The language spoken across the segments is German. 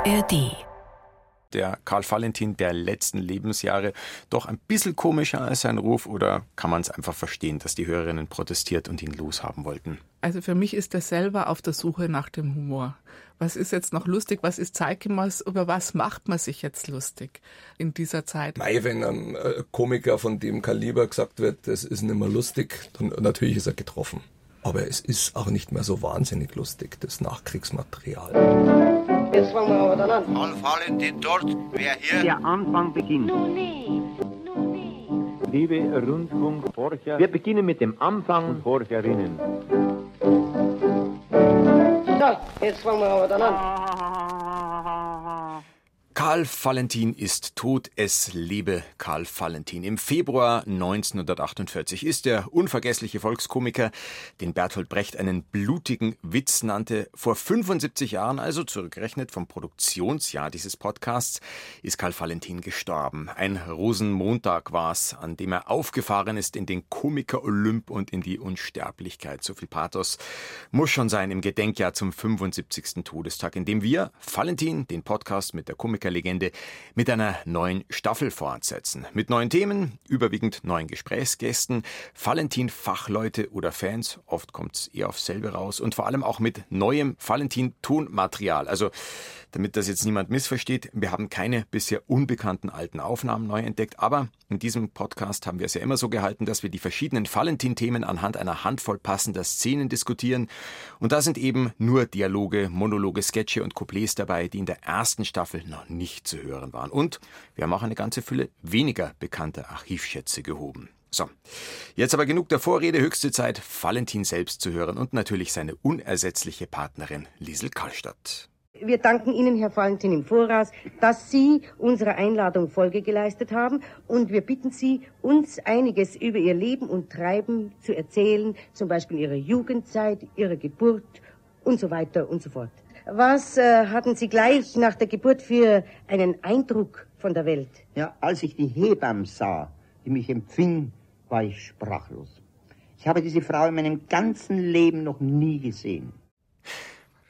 ARD der Karl Valentin der letzten Lebensjahre doch ein bisschen komischer als sein Ruf oder kann man es einfach verstehen, dass die Hörerinnen protestiert und ihn loshaben wollten? Also für mich ist er selber auf der Suche nach dem Humor. Was ist jetzt noch lustig? Was ist zeitgemäß? Über was macht man sich jetzt lustig in dieser Zeit? Mei, wenn ein äh, Komiker von dem Kaliber gesagt wird, das ist nicht mehr lustig, dann natürlich ist er getroffen. Aber es ist auch nicht mehr so wahnsinnig lustig, das Nachkriegsmaterial. Jetzt fangen wir aber dann an. Anfallen den dort, wer hier? Der Anfang beginnt. Nun nee, nun nee. Liebe Rundfunkforscher, wir beginnen mit dem Anfang und Forscherinnen. So, jetzt fangen wir aber dann an. Karl Valentin ist tot, es lebe Karl Valentin. Im Februar 1948 ist der unvergessliche Volkskomiker, den Bertolt Brecht einen blutigen Witz nannte, vor 75 Jahren, also zurückgerechnet vom Produktionsjahr dieses Podcasts, ist Karl Valentin gestorben. Ein Rosenmontag war's, an dem er aufgefahren ist in den Komiker Olymp und in die Unsterblichkeit. So viel Pathos muss schon sein im Gedenkjahr zum 75. Todestag, in dem wir Valentin, den Podcast mit der Komiker Legende mit einer neuen Staffel fortsetzen. Mit neuen Themen, überwiegend neuen Gesprächsgästen, Valentin-Fachleute oder Fans, oft kommt es eher aufs selbe raus, und vor allem auch mit neuem Valentin-Tonmaterial. Also, damit das jetzt niemand missversteht, wir haben keine bisher unbekannten alten Aufnahmen neu entdeckt, aber in diesem Podcast haben wir es ja immer so gehalten, dass wir die verschiedenen Valentin-Themen anhand einer Handvoll passender Szenen diskutieren. Und da sind eben nur Dialoge, Monologe, Sketche und Couplets dabei, die in der ersten Staffel noch nicht zu hören waren. Und wir haben auch eine ganze Fülle weniger bekannter Archivschätze gehoben. So, jetzt aber genug der Vorrede, höchste Zeit, Valentin selbst zu hören und natürlich seine unersetzliche Partnerin Liesel Karlstadt. Wir danken Ihnen, Herr Valentin, im Voraus, dass Sie unserer Einladung Folge geleistet haben und wir bitten Sie, uns einiges über Ihr Leben und Treiben zu erzählen, zum Beispiel Ihre Jugendzeit, Ihre Geburt und so weiter und so fort. Was äh, hatten Sie gleich nach der Geburt für einen Eindruck von der Welt? Ja, als ich die Hebamme sah, die mich empfing, war ich sprachlos. Ich habe diese Frau in meinem ganzen Leben noch nie gesehen.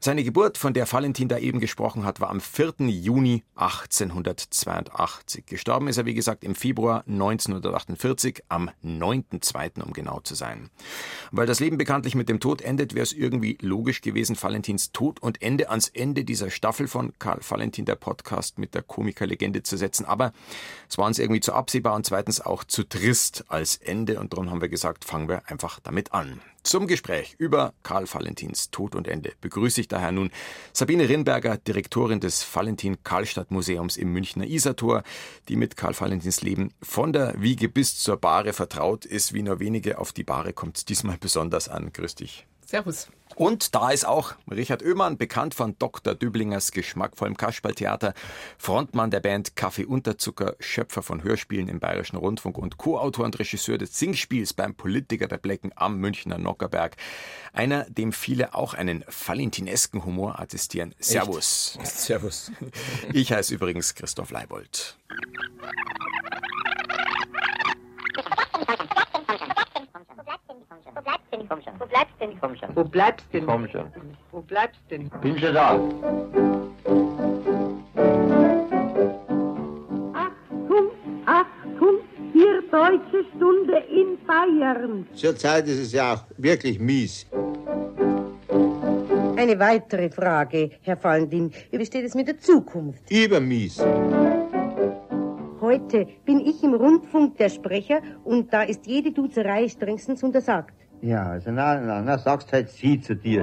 Seine Geburt, von der Valentin da eben gesprochen hat, war am 4. Juni 1882. Gestorben ist er, wie gesagt, im Februar 1948, am 9.2., um genau zu sein. Weil das Leben bekanntlich mit dem Tod endet, wäre es irgendwie logisch gewesen, Valentins Tod und Ende ans Ende dieser Staffel von Karl Valentin, der Podcast mit der Komikerlegende zu setzen. Aber es war uns irgendwie zu absehbar und zweitens auch zu trist als Ende und darum haben wir gesagt, fangen wir einfach damit an. Zum Gespräch über Karl Valentins Tod und Ende begrüße ich daher nun Sabine Rinberger, Direktorin des Valentin Karlstadt Museums im Münchner Isartor, die mit Karl Valentins Leben von der Wiege bis zur Bahre vertraut ist. Wie nur wenige auf die Bahre kommt es diesmal besonders an. Grüß dich. Servus. Und da ist auch Richard Oehmann, bekannt von Dr. Düblingers geschmackvollem Kasperltheater, Frontmann der Band Kaffee Unterzucker, Schöpfer von Hörspielen im Bayerischen Rundfunk und Co-Autor und Regisseur des Singspiels beim Politiker der Blecken am Münchner Nockerberg. Einer, dem viele auch einen valentinesken Humor attestieren. Servus. Echt? Servus. Ich heiße übrigens Christoph Leibold. Wo bleibst denn? Komm schon. Wo bleibst denn? Komm schon. Wo bleibst denn? Bin schon da. Achtung, Achtung, vier deutsche Stunde in Bayern. Zurzeit ist es ja auch wirklich mies. Eine weitere Frage, Herr Valentin. Wie steht es mit der Zukunft? Übermies. Heute bin ich im Rundfunk der Sprecher und da ist jede Duzerei strengstens untersagt. Ja, also na, na, na, sagst halt sie zu dir.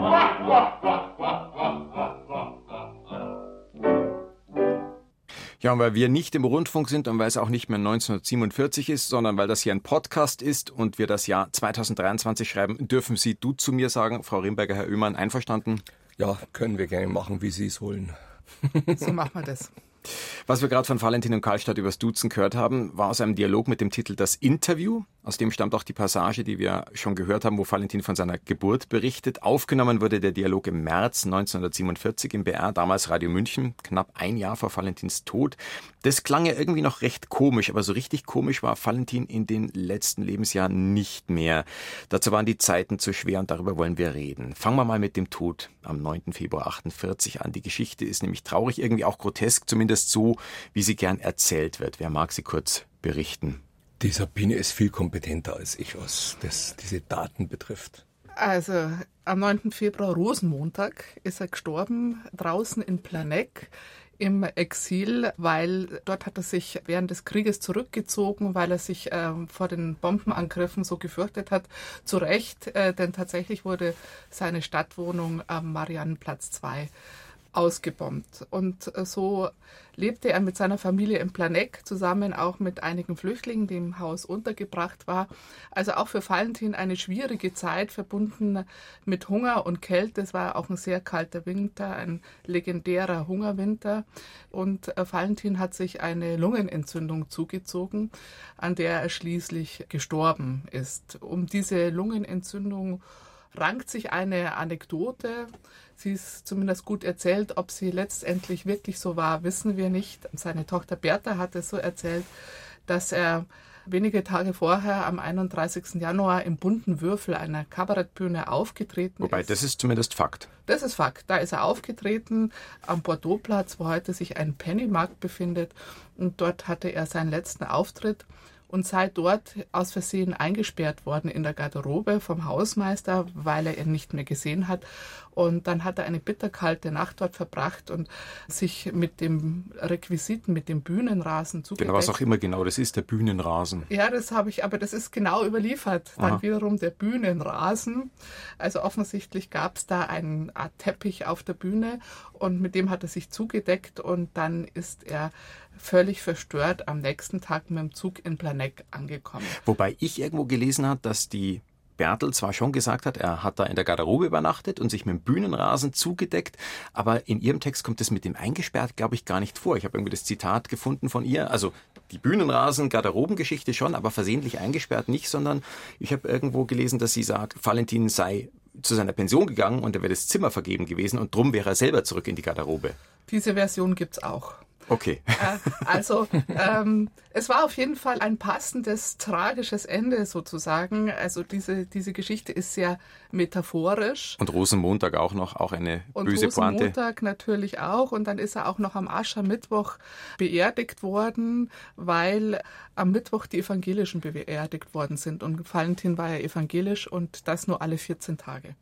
Ja, und weil wir nicht im Rundfunk sind und weil es auch nicht mehr 1947 ist, sondern weil das hier ein Podcast ist und wir das Jahr 2023 schreiben, dürfen Sie du zu mir sagen, Frau Rimberger, Herr Oehmann, einverstanden? Ja, können wir gerne machen, wie Sie es wollen. So machen wir das. Was wir gerade von Valentin und Karlstadt übers Duzen gehört haben, war aus einem Dialog mit dem Titel Das Interview Aus dem stammt auch die Passage, die wir schon gehört haben, wo Valentin von seiner Geburt berichtet. Aufgenommen wurde der Dialog im März 1947 im BR, damals Radio München, knapp ein Jahr vor Valentins Tod. Das klang ja irgendwie noch recht komisch, aber so richtig komisch war Valentin in den letzten Lebensjahren nicht mehr. Dazu waren die Zeiten zu schwer und darüber wollen wir reden. Fangen wir mal mit dem Tod am 9. Februar 48 an. Die Geschichte ist nämlich traurig, irgendwie auch grotesk, zumindest so, wie sie gern erzählt wird. Wer mag sie kurz berichten? Die Sabine ist viel kompetenter als ich, was das, diese Daten betrifft. Also am 9. Februar Rosenmontag ist er gestorben, draußen in Planegg im Exil, weil dort hat er sich während des Krieges zurückgezogen, weil er sich äh, vor den Bombenangriffen so gefürchtet hat. Zu Recht, äh, denn tatsächlich wurde seine Stadtwohnung am Mariannenplatz 2 ausgebombt. Und äh, so lebte er mit seiner Familie in Planegg zusammen auch mit einigen Flüchtlingen, die im Haus untergebracht war. Also auch für Valentin eine schwierige Zeit, verbunden mit Hunger und Kälte. Es war auch ein sehr kalter Winter, ein legendärer Hungerwinter. Und äh, Valentin hat sich eine Lungenentzündung zugezogen, an der er schließlich gestorben ist. Um diese Lungenentzündung rankt sich eine Anekdote. Sie ist zumindest gut erzählt. Ob sie letztendlich wirklich so war, wissen wir nicht. Seine Tochter Bertha hat es so erzählt, dass er wenige Tage vorher, am 31. Januar, im bunten Würfel einer Kabarettbühne aufgetreten Wobei, ist. das ist zumindest Fakt. Das ist Fakt. Da ist er aufgetreten am Bordeauxplatz, wo heute sich ein Pennymarkt befindet. Und dort hatte er seinen letzten Auftritt und sei dort aus Versehen eingesperrt worden in der Garderobe vom Hausmeister, weil er ihn nicht mehr gesehen hat. Und dann hat er eine bitterkalte Nacht dort verbracht und sich mit dem Requisiten, mit dem Bühnenrasen zugedeckt. Genau, was auch immer genau das ist, der Bühnenrasen. Ja, das habe ich, aber das ist genau überliefert. Dann Aha. wiederum der Bühnenrasen. Also offensichtlich gab es da einen Art Teppich auf der Bühne und mit dem hat er sich zugedeckt und dann ist er völlig verstört am nächsten Tag mit dem Zug in Planegg angekommen. Wobei ich irgendwo gelesen habe, dass die Bertel zwar schon gesagt hat, er hat da in der Garderobe übernachtet und sich mit dem Bühnenrasen zugedeckt, aber in ihrem Text kommt das mit dem eingesperrt, glaube ich, gar nicht vor. Ich habe irgendwie das Zitat gefunden von ihr. Also die Bühnenrasen, Garderobengeschichte schon, aber versehentlich eingesperrt nicht, sondern ich habe irgendwo gelesen, dass sie sagt, Valentin sei zu seiner Pension gegangen und er wäre das Zimmer vergeben gewesen und drum wäre er selber zurück in die Garderobe. Diese Version gibt's auch. Okay. Äh, also ähm, es war auf jeden Fall ein passendes, tragisches Ende sozusagen. Also diese, diese Geschichte ist sehr metaphorisch. Und Rosenmontag auch noch, auch eine Und böse Pointe. Rosenmontag natürlich auch. Und dann ist er auch noch am Aschermittwoch beerdigt worden, weil am Mittwoch die Evangelischen beerdigt worden sind. Und Valentin war ja evangelisch und das nur alle 14 Tage.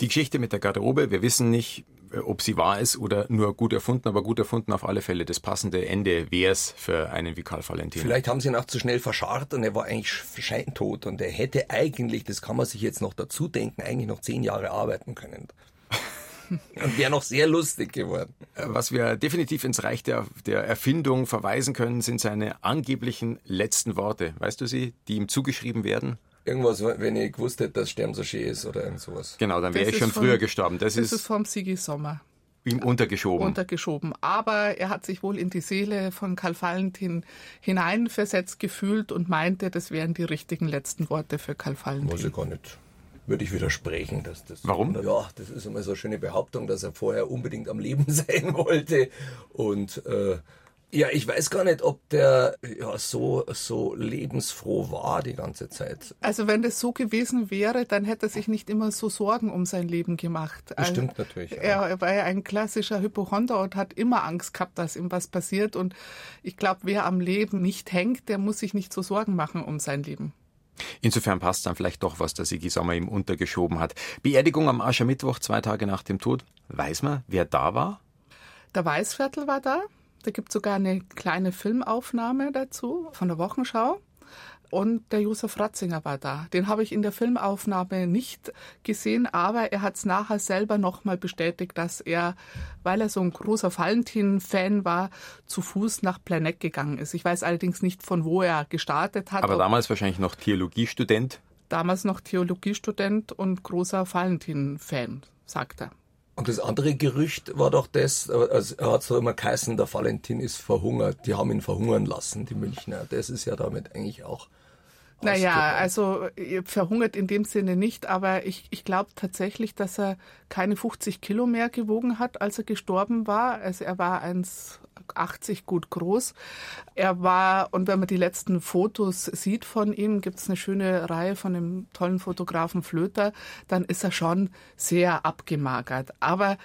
Die Geschichte mit der Garderobe, wir wissen nicht, ob sie wahr ist oder nur gut erfunden, aber gut erfunden auf alle Fälle. Das passende Ende wäre es für einen wie Karl Valentin. Vielleicht haben sie ihn auch zu schnell verscharrt und er war eigentlich scheintot und er hätte eigentlich, das kann man sich jetzt noch dazu denken, eigentlich noch zehn Jahre arbeiten können. und wäre noch sehr lustig geworden. Was wir definitiv ins Reich der, der Erfindung verweisen können, sind seine angeblichen letzten Worte. Weißt du sie, die ihm zugeschrieben werden? Irgendwas, wenn ich gewusst hätte, dass Sterben so schön ist oder irgend sowas. Genau, dann wäre ich schon von- früher gestorben. Das, Das ist, ist vom Sigi Sommer ihm untergeschoben. untergeschoben. Aber er hat sich wohl in die Seele von Karl Valentin hineinversetzt gefühlt und meinte, das wären die richtigen letzten Worte für Karl Muss Valentin. ich gar nicht. Würde ich widersprechen, dass das. Warum? Ja, das ist immer so eine schöne Behauptung, dass er vorher unbedingt am Leben sein wollte. Und äh, ja, ich weiß gar nicht, ob der ja so, so lebensfroh war die ganze Zeit. Also wenn das so gewesen wäre, dann hätte er sich nicht immer so Sorgen um sein Leben gemacht. Das Also stimmt natürlich. ja. Er, er war ja ein klassischer Hypochonder und hat immer Angst gehabt, dass ihm was passiert. Und ich glaube, wer am Leben nicht hängt, der muss sich nicht so Sorgen machen um sein Leben. Insofern passt dann vielleicht doch, was der Sigi Sommer ihm untergeschoben hat. Beerdigung am Aschermittwoch, zwei Tage nach dem Tod. Weiß man, wer da war? Der Weißviertel war da. Da gibt es sogar eine kleine Filmaufnahme dazu von der Wochenschau. Und der Josef Ratzinger war da. Den habe ich in der Filmaufnahme nicht gesehen, aber er hat es nachher selber nochmal bestätigt, dass er, weil er so ein großer Valentin-Fan war, zu Fuß nach Planegg gegangen ist. Ich weiß allerdings nicht, von wo er gestartet hat. Aber damals wahrscheinlich noch Theologiestudent. damals noch Theologiestudent und großer Valentin-Fan, sagt er. Und das andere Gerücht war doch das, also er hat so immer geheißen, der Valentin ist verhungert. Die haben ihn verhungern lassen, die Münchner. Das ist ja damit eigentlich auch Naja, also verhungert in dem Sinne nicht, aber ich, ich glaube tatsächlich, dass er keine 50 Kilo mehr gewogen hat, als er gestorben war. Also er war 1,80 gut groß. Er war, und wenn man die letzten Fotos sieht von ihm, gibt es eine schöne Reihe von dem tollen Fotografen Flöter, dann ist er schon sehr abgemagert. Aber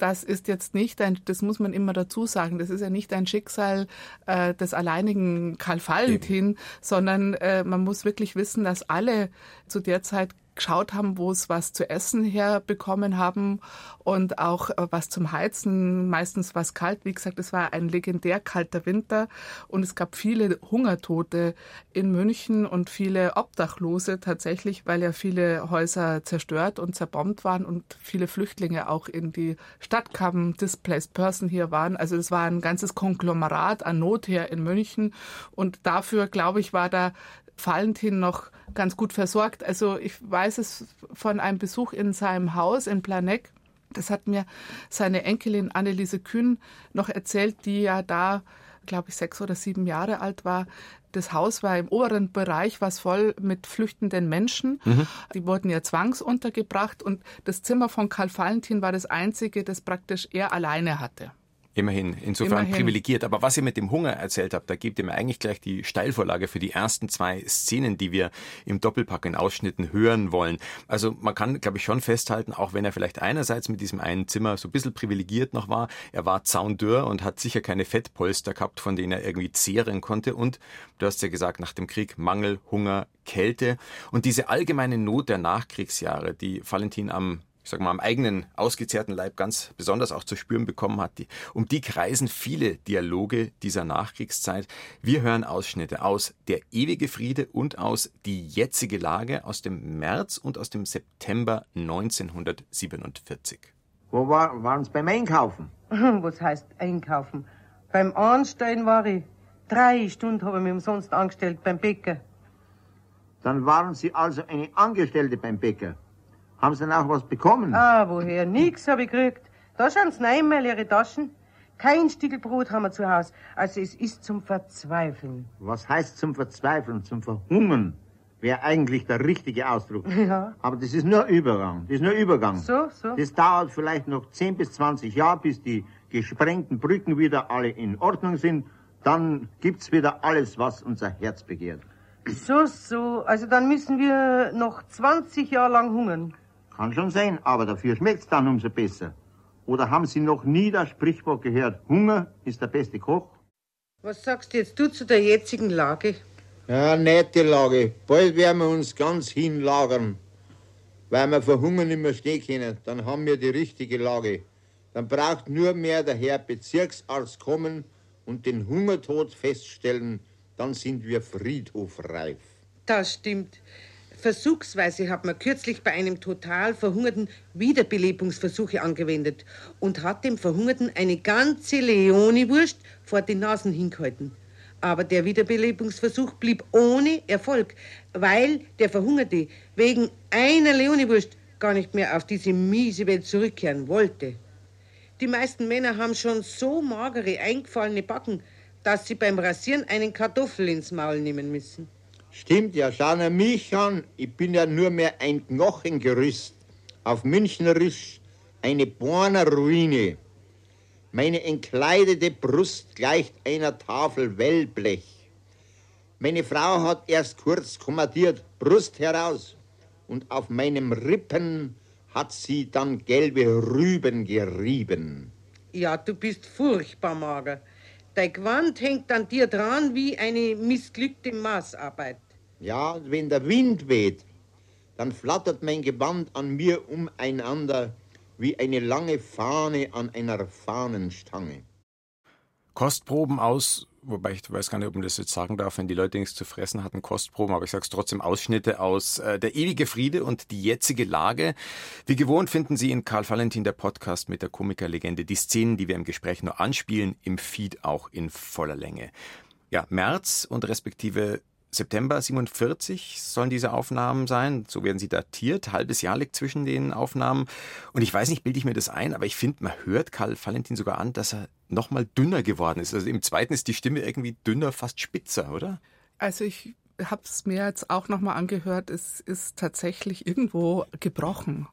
das ist jetzt nicht ein, das muss man immer dazu sagen, das ist ja nicht ein Schicksal äh, des alleinigen Karl Valentin, Eben. sondern äh, man muss wirklich wissen, dass alle zu der Zeit geschaut haben, wo es was zu essen herbekommen haben und auch äh, was zum Heizen, meistens was kalt. Wie gesagt, es war ein legendär kalter Winter und es gab viele Hungertote in München und viele Obdachlose tatsächlich, weil ja viele Häuser zerstört und zerbombt waren und viele Flüchtlinge auch in die Stadt kamen, displaced person hier waren. Also es war ein ganzes Konglomerat an Not hier in München und dafür, glaube ich, war da Valentin noch ganz gut versorgt. Also ich weiß es von einem Besuch in seinem Haus in Planegg. Das hat mir seine Enkelin Anneliese Kühn noch erzählt, die ja da, glaube ich, sechs oder sieben Jahre alt war. Das Haus war im oberen Bereich, was voll mit flüchtenden Menschen. Mhm. Die wurden ja zwangsuntergebracht und das Zimmer von Karl Valentin war das einzige, das praktisch er alleine hatte. Immerhin, insofern Immerhin. privilegiert. Aber was ihr mit dem Hunger erzählt habt, da gebt ihr mir eigentlich gleich die Steilvorlage für die ersten zwei Szenen, die wir im Doppelpack in Ausschnitten hören wollen. Also man kann, glaube ich, schon festhalten, auch wenn er vielleicht einerseits mit diesem einen Zimmer so ein bisschen privilegiert noch war, er war Zaundeur und hat sicher keine Fettpolster gehabt, von denen er irgendwie zehren konnte. Und du hast ja gesagt, nach dem Krieg Mangel, Hunger, Kälte und diese allgemeine Not der Nachkriegsjahre, die Valentin am ich sag mal, am eigenen ausgezehrten Leib ganz besonders auch zu spüren bekommen hat. Die, um die kreisen viele Dialoge dieser Nachkriegszeit. Wir hören Ausschnitte aus Der ewige Friede und aus Die jetzige Lage aus dem März und aus dem September 1947. Wo war, waren Sie beim Einkaufen? Was heißt einkaufen? Beim Anstellen war ich. Drei Stunden habe ich mich umsonst angestellt beim Bäcker. Dann waren Sie also eine Angestellte beim Bäcker. Haben Sie denn auch was bekommen? Ah, woher? Nix habe ich gekriegt. Da schauen Sie rein mal Ihre Taschen. Kein Stiegelbrot haben wir zu Hause. Also es ist zum Verzweifeln. Was heißt zum Verzweifeln? Zum Verhungern wäre eigentlich der richtige Ausdruck. Ja. Aber das ist nur Übergang. Das ist nur Übergang. So, so. Das dauert vielleicht noch 10 bis 20 Jahre, bis die gesprengten Brücken wieder alle in Ordnung sind. Dann gibt's wieder alles, was unser Herz begehrt. So, so. Also dann müssen wir noch 20 Jahre lang hungern. Kann schon sein, aber dafür schmeckt's dann umso besser. Oder haben Sie noch nie das Sprichwort gehört, Hunger ist der beste Koch? Was sagst jetzt du zu der jetzigen Lage? Ja, nette Lage. Bald werden wir uns ganz hinlagern. Weil wir verhungern nicht mehr stehen können. Dann haben wir die richtige Lage. Dann braucht nur mehr der Herr Bezirksarzt kommen und den Hungertod feststellen. Dann sind wir friedhofreif. Das stimmt. Versuchsweise hat man kürzlich bei einem total Verhungerten Wiederbelebungsversuche angewendet und hat dem Verhungerten eine ganze Leoniwurst vor die Nasen hingehalten. Aber der Wiederbelebungsversuch blieb ohne Erfolg, weil der Verhungerte wegen einer Leoniwurst gar nicht mehr auf diese miese Welt zurückkehren wollte. Die meisten Männer haben schon so magere, eingefallene Backen, dass sie beim Rasieren einen Kartoffel ins Maul nehmen müssen. Stimmt ja, schauen Sie mich an. Ich bin ja nur mehr ein Knochengerüst. Auf Münchnerisch eine Borner Ruine. Meine entkleidete Brust gleicht einer Tafel Wellblech. Meine Frau hat erst kurz kommandiert, Brust heraus. Und auf meinem Rippen hat sie dann gelbe Rüben gerieben. Ja, du bist furchtbar mager. Dein Gewand hängt an dir dran wie eine missglückte Maßarbeit. Ja, wenn der Wind weht, dann flattert mein Gewand an mir umeinander wie eine lange Fahne an einer Fahnenstange. Kostproben aus, wobei ich weiß gar nicht, ob man das jetzt sagen darf, wenn die Leute nichts zu fressen hatten, Kostproben, aber ich sage es trotzdem, Ausschnitte aus äh, Der ewige Friede und die jetzige Lage. Wie gewohnt finden Sie in Karl Valentin, der Podcast mit der Komikerlegende, die Szenen, die wir im Gespräch nur anspielen, im Feed auch in voller Länge. Ja, März und respektive September 47 sollen diese Aufnahmen sein. So werden sie datiert. Halbes Jahr liegt zwischen den Aufnahmen. Und ich weiß nicht, bilde ich mir das ein, aber ich finde, man hört Karl Valentin sogar an, dass er noch mal dünner geworden ist. Also im zweiten ist die Stimme irgendwie dünner, fast spitzer, oder? Also ich habe es mir jetzt auch nochmal angehört, es ist tatsächlich irgendwo gebrochen.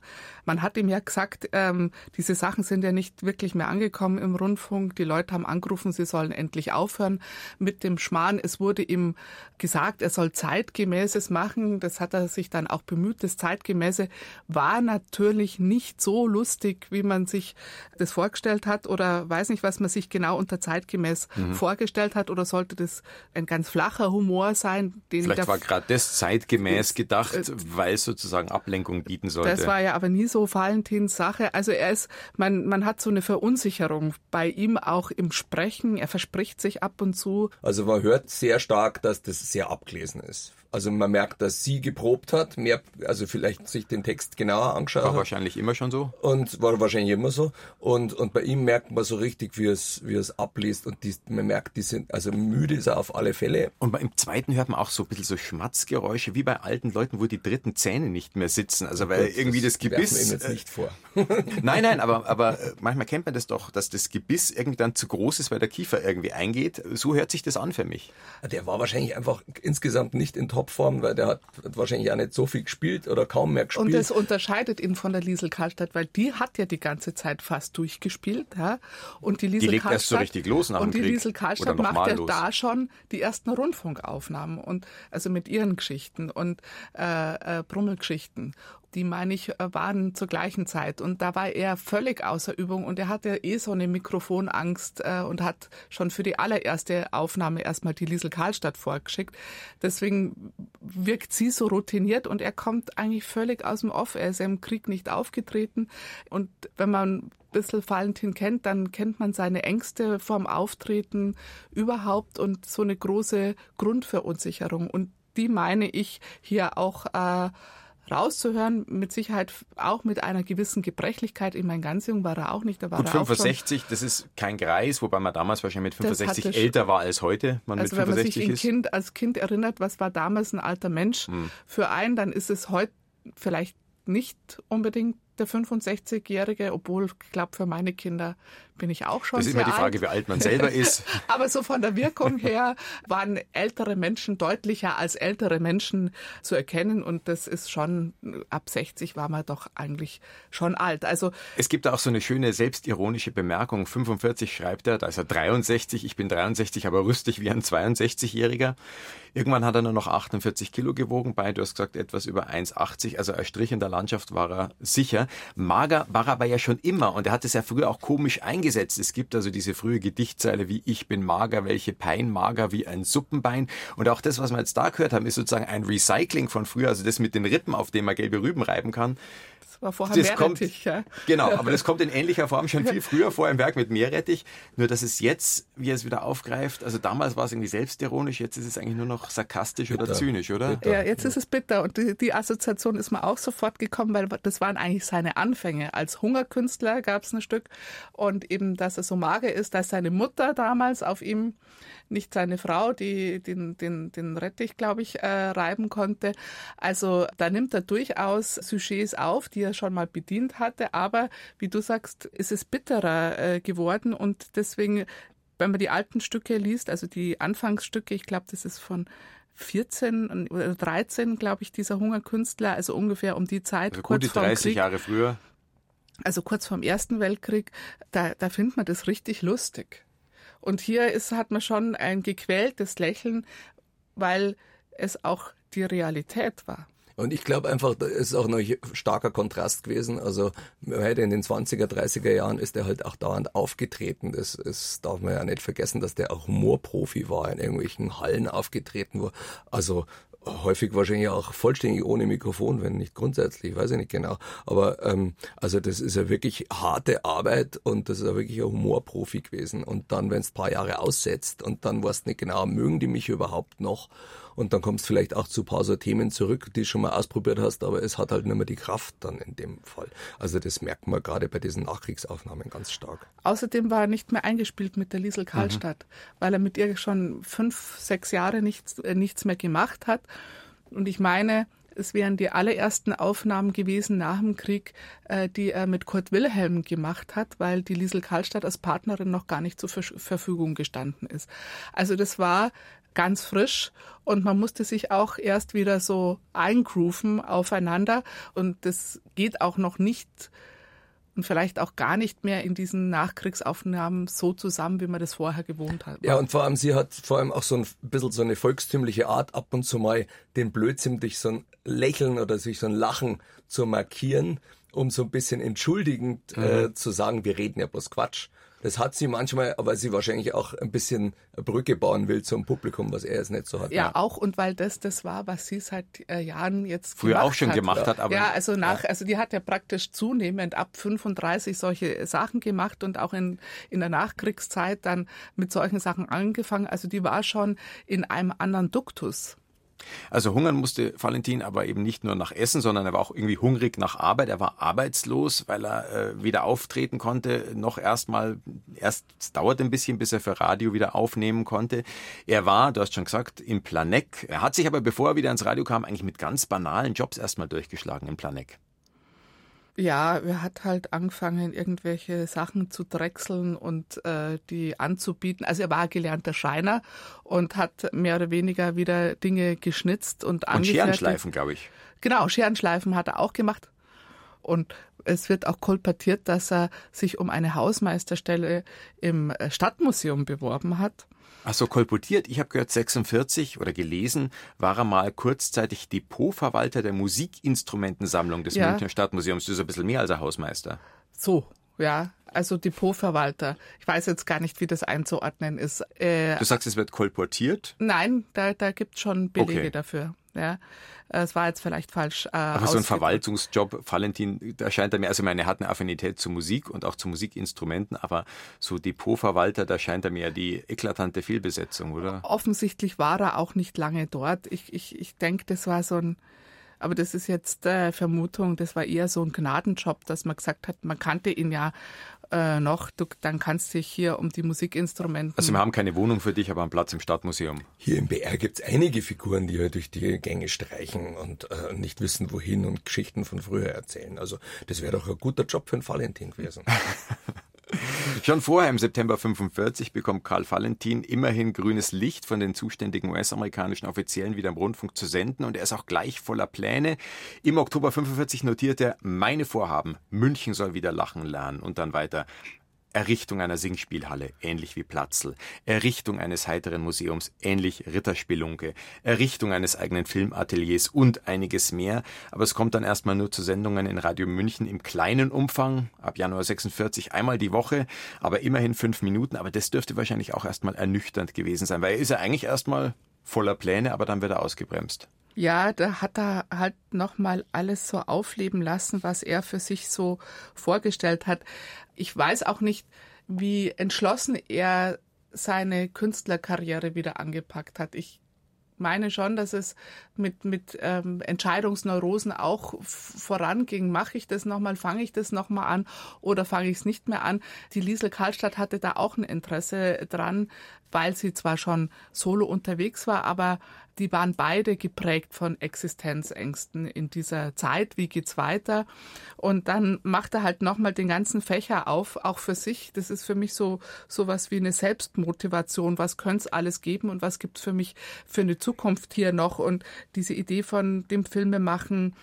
Man hat ihm ja gesagt, ähm, diese Sachen sind ja nicht wirklich mehr angekommen im Rundfunk. Die Leute haben angerufen, sie sollen endlich aufhören mit dem Schmarrn. Es wurde ihm gesagt, er soll zeitgemäßes machen. Das hat er sich dann auch bemüht. Das zeitgemäße war natürlich nicht so lustig, wie man sich das vorgestellt hat oder weiß nicht, was man sich genau unter zeitgemäß mhm. vorgestellt hat oder sollte das ein ganz flacher Humor sein? Den Vielleicht war gerade das zeitgemäß gedacht, äh, weil es sozusagen Ablenkung bieten sollte. Das war ja aber nie so Valentins Sache. Also er ist, man, man hat so eine Verunsicherung bei ihm auch im Sprechen. Er verspricht sich ab und zu. Also man hört sehr stark, dass das sehr abgelesen ist. Also man merkt, dass sie geprobt hat, mehr, also vielleicht sich den Text genauer angeschaut war hat. War wahrscheinlich immer schon so. Und war wahrscheinlich immer so. Und, und bei ihm merkt man so richtig, wie es, wie es abliest. Und die, man merkt, die sind, also müde ist er auf alle Fälle. Und beim zweiten hört man auch so ein bisschen so Schmatzgeräusche, wie bei alten Leuten, wo die dritten Zähne nicht mehr sitzen. Also weil Gut, irgendwie das, das Gebiss. Das ihm jetzt nicht vor. nein, nein, aber, aber äh, manchmal kennt man das doch, dass das Gebiss irgendwie dann zu groß ist, weil der Kiefer irgendwie eingeht. So hört sich das an für mich. Der war wahrscheinlich einfach insgesamt nicht in Topform, weil der hat wahrscheinlich auch nicht so viel gespielt oder kaum mehr gespielt. Und das unterscheidet ihn von der Liesel Karlstadt, weil die hat ja die ganze Zeit fast durchgespielt. Ja? Und die Liesel die legt Karlstadt, erst so richtig los nach Und die Krieg. Liesel Karlstadt macht ja los. da schon die ersten Rundfunkaufnahmen und also mit ihren Geschichten und äh, äh, Brummelgeschichten die meine ich äh, waren zur gleichen Zeit und da war er völlig außer Übung und er hatte eh so eine Mikrofonangst äh, und hat schon für die allererste Aufnahme erstmal die Liesel Karlstadt vorgeschickt. Deswegen wirkt sie so routiniert und er kommt eigentlich völlig aus dem Off. Er ist im Krieg nicht aufgetreten und wenn man bisschen Valentin kennt, dann kennt man seine Ängste vorm Auftreten überhaupt und so eine große Grundverunsicherung und die meine ich hier auch äh, rauszuhören, mit Sicherheit auch mit einer gewissen Gebrechlichkeit. Ich meine, ganz jung war er auch nicht. Da war Gut, er 65, das ist kein Greis, wobei man damals wahrscheinlich mit 65 älter war als heute. Man also mit wenn man sich ist. kind, als Kind erinnert, was war damals ein alter Mensch hm. für einen, dann ist es heute vielleicht nicht unbedingt der 65-Jährige, obwohl ich glaube, für meine Kinder bin ich auch schon. Das ist immer die Frage, alt. wie alt man selber ist. Aber so von der Wirkung her waren ältere Menschen deutlicher als ältere Menschen zu erkennen und das ist schon, ab 60 war man doch eigentlich schon alt. Also es gibt auch so eine schöne selbstironische Bemerkung. 45 schreibt er, da ist er 63, ich bin 63, aber rüstig wie ein 62-Jähriger. Irgendwann hat er nur noch 48 Kilo gewogen, bei, du hast gesagt, etwas über 1,80. Also ein Strich in der Landschaft war er sicher. Mager war er aber ja schon immer und er hat es ja früher auch komisch eingesetzt. Es gibt also diese frühe Gedichtzeile wie Ich bin mager, welche Pein, mager wie ein Suppenbein. Und auch das, was wir jetzt da gehört haben, ist sozusagen ein Recycling von früher, also das mit den Rippen, auf denen man gelbe Rüben reiben kann. Das war vorher das Meerrettich, kommt, ja. Genau, aber das kommt in ähnlicher Form schon viel früher vor im Werk mit Meerrettich. Nur, dass es jetzt, wie er es wieder aufgreift, also damals war es irgendwie selbstironisch, jetzt ist es eigentlich nur noch sarkastisch bitter. oder zynisch, oder? Bitter. Ja, jetzt ist es bitter. Und die, die, Assoziation ist mir auch sofort gekommen, weil das waren eigentlich seine Anfänge. Als Hungerkünstler gab es ein Stück. Und eben, dass er so mager ist, dass seine Mutter damals auf ihm nicht seine Frau, die den, den, den Rettich, glaube ich, äh, reiben konnte. Also da nimmt er durchaus Sujets auf, die er schon mal bedient hatte, aber wie du sagst, ist es bitterer äh, geworden und deswegen, wenn man die alten Stücke liest, also die Anfangsstücke, ich glaube, das ist von 14 oder 13, glaube ich, dieser Hungerkünstler, also ungefähr um die Zeit. Also kurz gute 30 Krieg, Jahre früher. Also kurz vorm Ersten Weltkrieg, da, da findet man das richtig lustig. Und hier ist, hat man schon ein gequältes Lächeln, weil es auch die Realität war. Und ich glaube einfach, da ist auch noch ein starker Kontrast gewesen. Also heute in den 20er, 30er Jahren ist er halt auch dauernd aufgetreten. Das, das darf man ja nicht vergessen, dass der auch Humorprofi war, in irgendwelchen Hallen aufgetreten war. Also häufig wahrscheinlich auch vollständig ohne Mikrofon, wenn nicht grundsätzlich, weiß ich nicht genau. Aber ähm, also das ist ja wirklich harte Arbeit und das ist ja wirklich ein Humorprofi gewesen. Und dann, wenn es paar Jahre aussetzt und dann weißt nicht genau, mögen die mich überhaupt noch? Und dann kommst vielleicht auch zu ein paar so Themen zurück, die du schon mal ausprobiert hast, aber es hat halt nicht mehr die Kraft dann in dem Fall. Also das merkt man gerade bei diesen Nachkriegsaufnahmen ganz stark. Außerdem war er nicht mehr eingespielt mit der Liesel Karlstadt, mhm. weil er mit ihr schon fünf, sechs Jahre nichts, äh, nichts mehr gemacht hat. Und ich meine, es wären die allerersten Aufnahmen gewesen nach dem Krieg, äh, die er mit Kurt Wilhelm gemacht hat, weil die Liesel Karlstadt als Partnerin noch gar nicht zur Verfügung gestanden ist. Also das war ganz frisch und man musste sich auch erst wieder so eingrooven aufeinander und das geht auch noch nicht und vielleicht auch gar nicht mehr in diesen Nachkriegsaufnahmen so zusammen, wie man das vorher gewohnt hat. Ja, und vor allem, sie hat vor allem auch so ein bisschen so eine volkstümliche Art, ab und zu mal den Blödsinn durch so ein Lächeln oder durch so ein Lachen zu markieren, um so ein bisschen entschuldigend äh, zu sagen, wir reden ja bloß Quatsch. Das hat sie manchmal, aber sie wahrscheinlich auch ein bisschen Brücke bauen will zum Publikum, was er jetzt nicht so hat. Ja, auch und weil das das war, was sie seit äh, Jahren jetzt Früher gemacht auch schon hat. gemacht hat, aber ja, also nach, also die hat ja praktisch zunehmend ab 35 solche Sachen gemacht und auch in in der Nachkriegszeit dann mit solchen Sachen angefangen. Also die war schon in einem anderen Duktus. Also hungern musste Valentin aber eben nicht nur nach Essen, sondern er war auch irgendwie hungrig nach Arbeit. Er war arbeitslos, weil er äh, wieder auftreten konnte. Noch erstmal, erst es dauerte ein bisschen, bis er für Radio wieder aufnehmen konnte. Er war, du hast schon gesagt, im Planegg. Er hat sich aber, bevor er wieder ins Radio kam, eigentlich mit ganz banalen Jobs erstmal durchgeschlagen im Planegg. Ja, er hat halt angefangen, irgendwelche Sachen zu drechseln und äh, die anzubieten. Also er war gelernter Scheiner und hat mehr oder weniger wieder Dinge geschnitzt und Und angefertigt. Scherenschleifen, glaube ich. Genau, Scherenschleifen hat er auch gemacht. Und es wird auch kolportiert, dass er sich um eine Hausmeisterstelle im äh, Stadtmuseum beworben hat. Ach so, kolportiert. Ich habe gehört, 46 oder gelesen, war er mal kurzzeitig Depotverwalter der Musikinstrumentensammlung des Ja. Münchner Stadtmuseums. Das ist ein bisschen mehr als ein Hausmeister. So, ja, also Depotverwalter. Ich weiß jetzt gar nicht, wie das einzuordnen ist. Äh, Du sagst, es wird kolportiert. nein, da, da gibt es schon Belege Okay. dafür. Ja, Äh, es war jetzt vielleicht falsch. Äh, Aber so ein. Verwaltungsjob, Valentin, da scheint er mir, also meine, hat eine Affinität zu Musik und auch zu Musikinstrumenten, aber so Depotverwalter, da scheint er mir die eklatante Fehlbesetzung, oder? Offensichtlich war er auch nicht lange dort. Ich, ich, ich denke, das war so ein, aber das ist jetzt äh, Vermutung, das war eher so ein Gnadenjob, dass man gesagt hat, man kannte ihn ja äh, noch, du, dann kannst du dich hier um die Musikinstrumente. Also wir haben keine Wohnung für dich, aber einen Platz im Stadtmuseum. Hier im BR gibt's einige Figuren, die halt durch die Gänge streichen und äh, nicht wissen, wohin und Geschichten von früher erzählen. Also das wäre doch ein guter Job für einen Valentin gewesen. Schon vorher im September 45 bekommt Karl Valentin immerhin grünes Licht von den zuständigen US-amerikanischen Offiziellen wieder im Rundfunk zu senden und er ist auch gleich voller Pläne. Im Oktober 45 notiert er meine Vorhaben. München soll wieder lachen lernen und dann weiter. Errichtung einer Singspielhalle, ähnlich wie Platzl. Errichtung eines heiteren Museums, ähnlich Ritterspelunke. Errichtung eines eigenen Filmateliers und einiges mehr. Aber es kommt dann erstmal nur zu Sendungen in Radio München im kleinen Umfang, ab Januar 46 einmal die Woche, aber immerhin fünf Minuten. Aber das dürfte wahrscheinlich auch erstmal ernüchternd gewesen sein, weil er ist ja eigentlich erstmal voller Pläne, aber dann wird er ausgebremst. Ja, da hat er halt nochmal alles so aufleben lassen, was er für sich so vorgestellt hat. Ich weiß auch nicht, wie entschlossen er seine Künstlerkarriere wieder angepackt hat. Ich meine schon, dass es mit, mit ähm, Entscheidungsneurosen auch voranging. Mache ich das nochmal, fange ich das nochmal an oder fange ich es nicht mehr an? Die Liesel Karlstadt hatte da auch ein Interesse dran, weil sie zwar schon solo unterwegs war, aber die waren beide geprägt von Existenzängsten in dieser Zeit. Wie geht's weiter? Und dann macht er halt nochmal den ganzen Fächer auf, auch für sich. Das ist für mich so sowas wie eine Selbstmotivation. Was könnte es alles geben und was gibt's für mich für eine Zukunft hier noch? Und diese Idee von dem Filmemachen,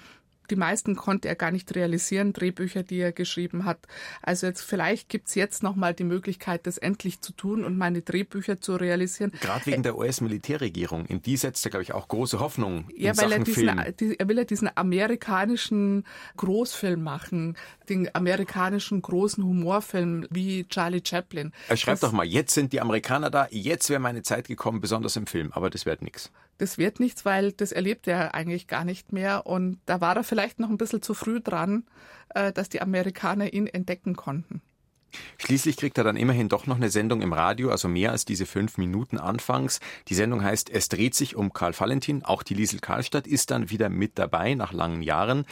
die meisten konnte er gar nicht realisieren, Drehbücher, die er geschrieben hat. Also jetzt vielleicht gibt's jetzt nochmal die Möglichkeit, das endlich zu tun und meine Drehbücher zu realisieren. Gerade wegen der US-Militärregierung. In die setzt er, glaube ich, auch große Hoffnung in Ja, weil er Sachen diesen, Film. er will ja diesen amerikanischen Großfilm machen, den amerikanischen großen Humorfilm wie Charlie Chaplin. Er schreibt das, doch mal, jetzt sind die Amerikaner da, jetzt wäre meine Zeit gekommen, besonders im Film, aber das wird nichts. Das wird nichts, weil das erlebt er eigentlich gar nicht mehr und da war er vielleicht noch ein bisschen zu früh dran, äh, dass die Amerikaner ihn entdecken konnten. Schließlich kriegt er dann immerhin doch noch eine Sendung im Radio, also mehr als diese fünf Minuten anfangs. Die Sendung heißt Es dreht sich um Karl Valentin. Auch die Liesel Karlstadt ist dann wieder mit dabei nach langen Jahren.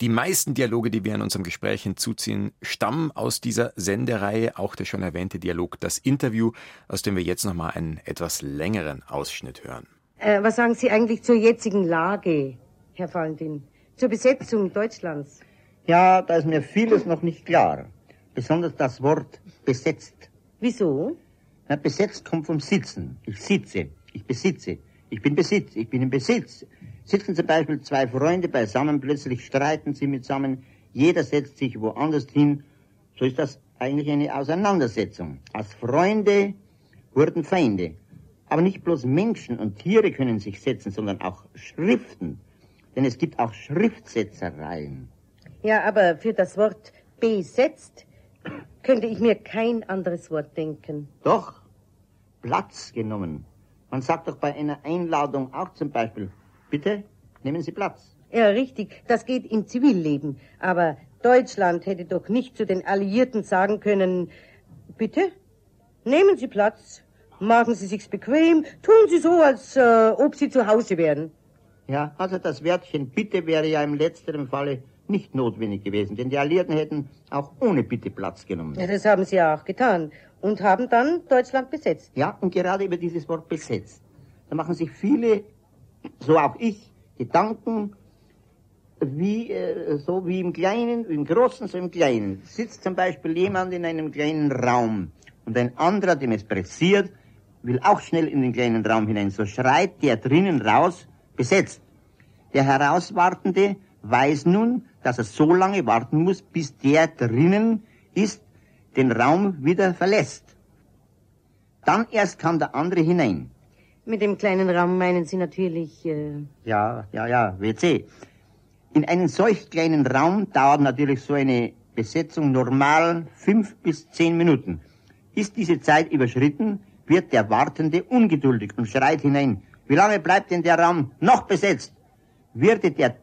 Die meisten Dialoge, die wir in unserem Gespräch hinzuziehen, stammen aus dieser Sendereihe. Auch der schon erwähnte Dialog, das Interview, aus dem wir jetzt nochmal einen etwas längeren Ausschnitt hören. Äh, was sagen Sie eigentlich zur jetzigen Lage, Herr Valentin? Zur Besetzung Deutschlands? Ja, da ist mir vieles noch nicht klar. Besonders das Wort besetzt. Wieso? Na, besetzt kommt vom Sitzen. Ich sitze. Ich besitze. Ich bin Besitz. Ich bin im Besitz. Sitzen zum Beispiel zwei Freunde beisammen, plötzlich streiten sie mitsammen, jeder setzt sich woanders hin. So ist das eigentlich eine Auseinandersetzung. Als Freunde wurden Feinde. Aber nicht bloß Menschen und Tiere können sich setzen, sondern auch Schriften. Denn es gibt auch Schriftsetzereien. Ja, aber für das Wort besetzt könnte ich mir kein anderes Wort denken. Doch, Platz genommen. Man sagt doch bei einer Einladung auch zum Beispiel, bitte nehmen Sie Platz. Ja, richtig, das geht im Zivilleben. Aber Deutschland hätte doch nicht zu den Alliierten sagen können, bitte nehmen Sie Platz, machen Sie sich's bequem, tun Sie so, als äh, ob Sie zu Hause wären. Ja, also das Wörtchen bitte wäre ja im letzteren Falle nicht notwendig gewesen, denn die Alliierten hätten auch ohne Bitte Platz genommen. Ja, das haben sie ja auch getan und haben dann Deutschland besetzt. Ja, und gerade über dieses Wort besetzt, da machen sich viele, so auch ich, Gedanken, wie, äh, so wie im Kleinen, im Großen, so im Kleinen. Sitzt zum Beispiel jemand in einem kleinen Raum und ein anderer, dem es pressiert, will auch schnell in den kleinen Raum hinein. So schreit der drinnen raus, besetzt. Der Herauswartende weiß nun, dass er so lange warten muss, bis der drinnen ist, den Raum wieder verlässt. Dann erst kann der andere hinein. Mit dem kleinen Raum meinen Sie natürlich. Äh ja, ja, ja, WC. In einem solch kleinen Raum dauert natürlich so eine Besetzung normal fünf bis zehn Minuten. Ist diese Zeit überschritten, wird der Wartende ungeduldig und schreit hinein. Wie lange bleibt denn der Raum noch besetzt? Würde der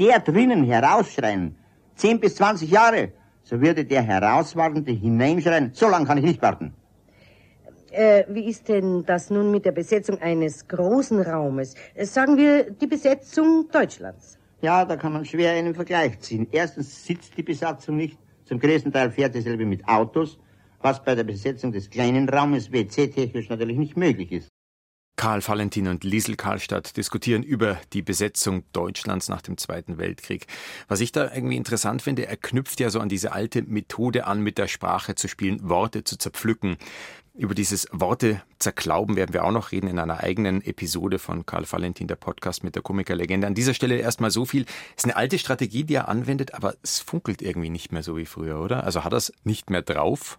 der drinnen herausschreien, 10 bis 20 Jahre, so würde der Herauswartende hineinschreien, so lange kann ich nicht warten. Äh, wie ist denn das nun mit der Besetzung eines großen Raumes? Äh, sagen wir die Besetzung Deutschlands. Ja, da kann man schwer einen Vergleich ziehen. Erstens sitzt die Besatzung nicht, zum größten Teil fährt dieselbe mit Autos, was bei der Besetzung des kleinen Raumes WC-technisch natürlich nicht möglich ist. Karl Valentin und Liesel Karlstadt diskutieren über die Besetzung Deutschlands nach dem Zweiten Weltkrieg. Was ich da irgendwie interessant finde, er knüpft ja so an diese alte Methode an, mit der Sprache zu spielen, Worte zu zerpflücken. Über dieses Worte zerklauben werden wir auch noch reden in einer eigenen Episode von Karl Valentin, der Podcast mit der Komikerlegende. An dieser Stelle erstmal so viel. Es ist eine alte Strategie, die er anwendet, aber es funkelt irgendwie nicht mehr so wie früher, oder? Also hat er es nicht mehr drauf?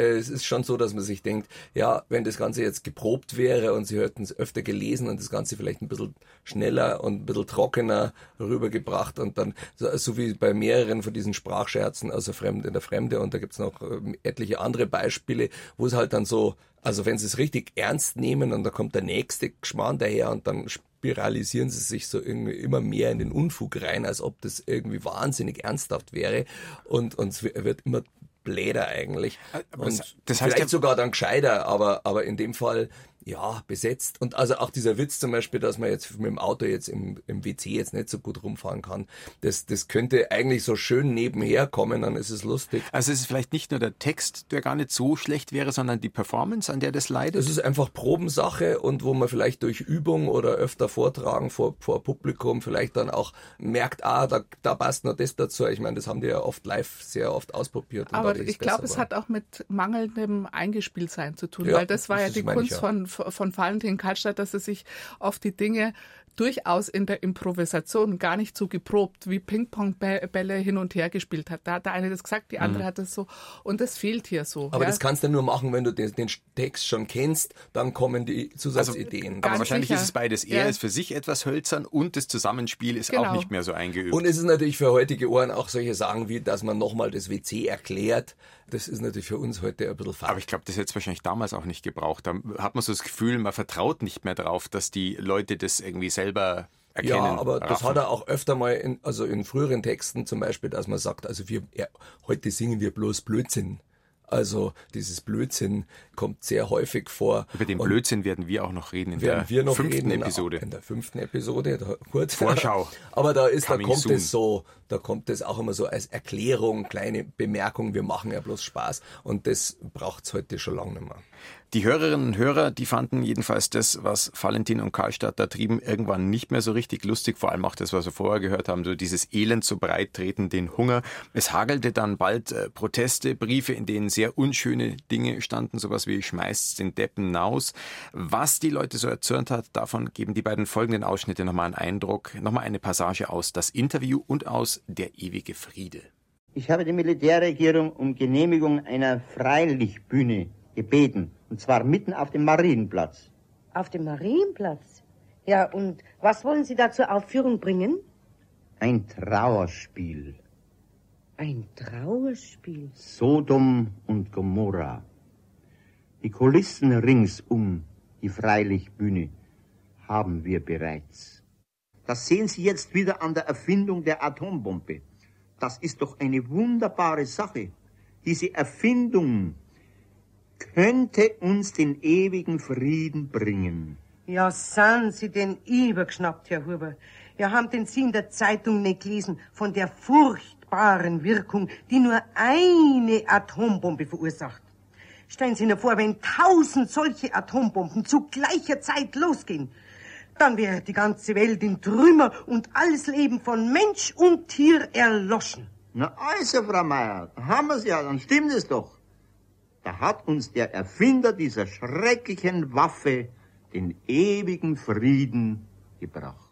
Äh, es ist schon so, dass man sich denkt, ja, wenn das Ganze jetzt geprobt wäre und Sie hätten es öfter gelesen und das Ganze vielleicht ein bisschen schneller und ein bisschen trockener rübergebracht und dann, so wie bei mehreren von diesen Sprachscherzen, also Fremde in der Fremde und da gibt's noch ähm, etliche andere Beispiele, wo es halt dann so, also wenn Sie es richtig ernst nehmen und da kommt der nächste Geschmarrn daher und dann spiralisieren sie sich so irgendwie immer mehr in den Unfug rein, als ob das irgendwie wahnsinnig ernsthaft wäre und, und es wird immer bläder eigentlich. Aber und das, das heißt vielleicht ja sogar dann gescheiter, aber, aber in dem Fall ja, besetzt. Und also auch dieser Witz zum Beispiel, dass man jetzt mit dem Auto jetzt im, im WC jetzt nicht so gut rumfahren kann, das, das könnte eigentlich so schön nebenher kommen, dann ist es lustig. Also es ist vielleicht nicht nur der Text, der gar nicht so schlecht wäre, sondern die Performance, an der das leidet? Es ist einfach Probensache und wo man vielleicht durch Übung oder öfter vortragen vor, vor Publikum vielleicht dann auch merkt, ah, da, da passt noch das dazu. Ich meine, das haben die ja oft live sehr oft ausprobiert. Aber ich glaube, es hat auch mit mangelndem Eingespieltsein zu tun, ja, weil das war das ja die Kunst von von Valentin Karlstadt, dass er sich auf die Dinge durchaus in der Improvisation gar nicht so geprobt, wie Ping-Pong-Bälle hin und her gespielt hat. Da hat der eine das gesagt, die andere mhm. hat das so. Und das fehlt hier so. Aber ja. das kannst du nur machen, wenn du den, den, Text schon kennst, dann kommen die Zusatzideen. Also, aber wahrscheinlich sicher. ist es beides. Er ja. ist für sich etwas hölzern und das Zusammenspiel ist genau. auch nicht mehr so eingeübt. Und es ist natürlich für heutige Ohren auch solche Sachen wie, dass man nochmal das WC erklärt. Das ist natürlich für uns heute ein bisschen falsch. Aber ich glaube, das hätte es wahrscheinlich damals auch nicht gebraucht. Da hat man so das Gefühl, man vertraut nicht mehr darauf, dass die Leute das irgendwie selber erkennen. Ja, aber raffen. das hat er auch öfter mal, in, also in früheren Texten zum Beispiel, dass man sagt, also wir, ja, heute singen wir bloß Blödsinn. Also dieses Blödsinn kommt sehr häufig vor. Über den Blödsinn werden wir auch noch reden in der fünften reden, Episode. In der fünften Episode, da, kurz. Vorschau. Aber da ist, da kommt soon. es so, da kommt es auch immer so als Erklärung, kleine Bemerkung, wir machen ja bloß Spaß. Und das braucht's heute schon lange nicht mehr. Die Hörerinnen und Hörer, die fanden jedenfalls das, was Valentin und Karlstadt da trieben, irgendwann nicht mehr so richtig lustig. Vor allem auch das, was wir vorher gehört haben, so dieses Elend so breit treten, den Hunger. Es hagelte dann bald äh, Proteste, Briefe, in denen sehr unschöne Dinge standen, sowas wie schmeißt den Deppen naus. Was die Leute so erzürnt hat, davon geben die beiden folgenden Ausschnitte nochmal einen Eindruck. Nochmal eine Passage aus das Interview und aus Der ewige Friede. Ich habe die Militärregierung um Genehmigung einer Freilichtbühne gebeten, und zwar mitten auf dem Marienplatz. Auf dem Marienplatz? Ja, und was wollen Sie da zur Aufführung bringen? Ein Trauerspiel. Ein Trauerspiel? Sodom und Gomorra. Die Kulissen ringsum die Freilichtbühne haben wir bereits. Das sehen Sie jetzt wieder an der Erfindung der Atombombe. Das ist doch eine wunderbare Sache. Diese Erfindung könnte uns den ewigen Frieden bringen. Ja, sind Sie denn übergeschnappt, Herr Huber? Ja, haben denn Sie in der Zeitung nicht gelesen von der furchtbaren Wirkung, die nur eine Atombombe verursacht? Stellen Sie sich vor, wenn tausend solche Atombomben zu gleicher Zeit losgehen, dann wäre die ganze Welt in Trümmer und alles Leben von Mensch und Tier erloschen. Na also, Frau Meier, haben wir's ja, dann stimmt es doch. Da hat uns der Erfinder dieser schrecklichen Waffe den ewigen Frieden gebracht.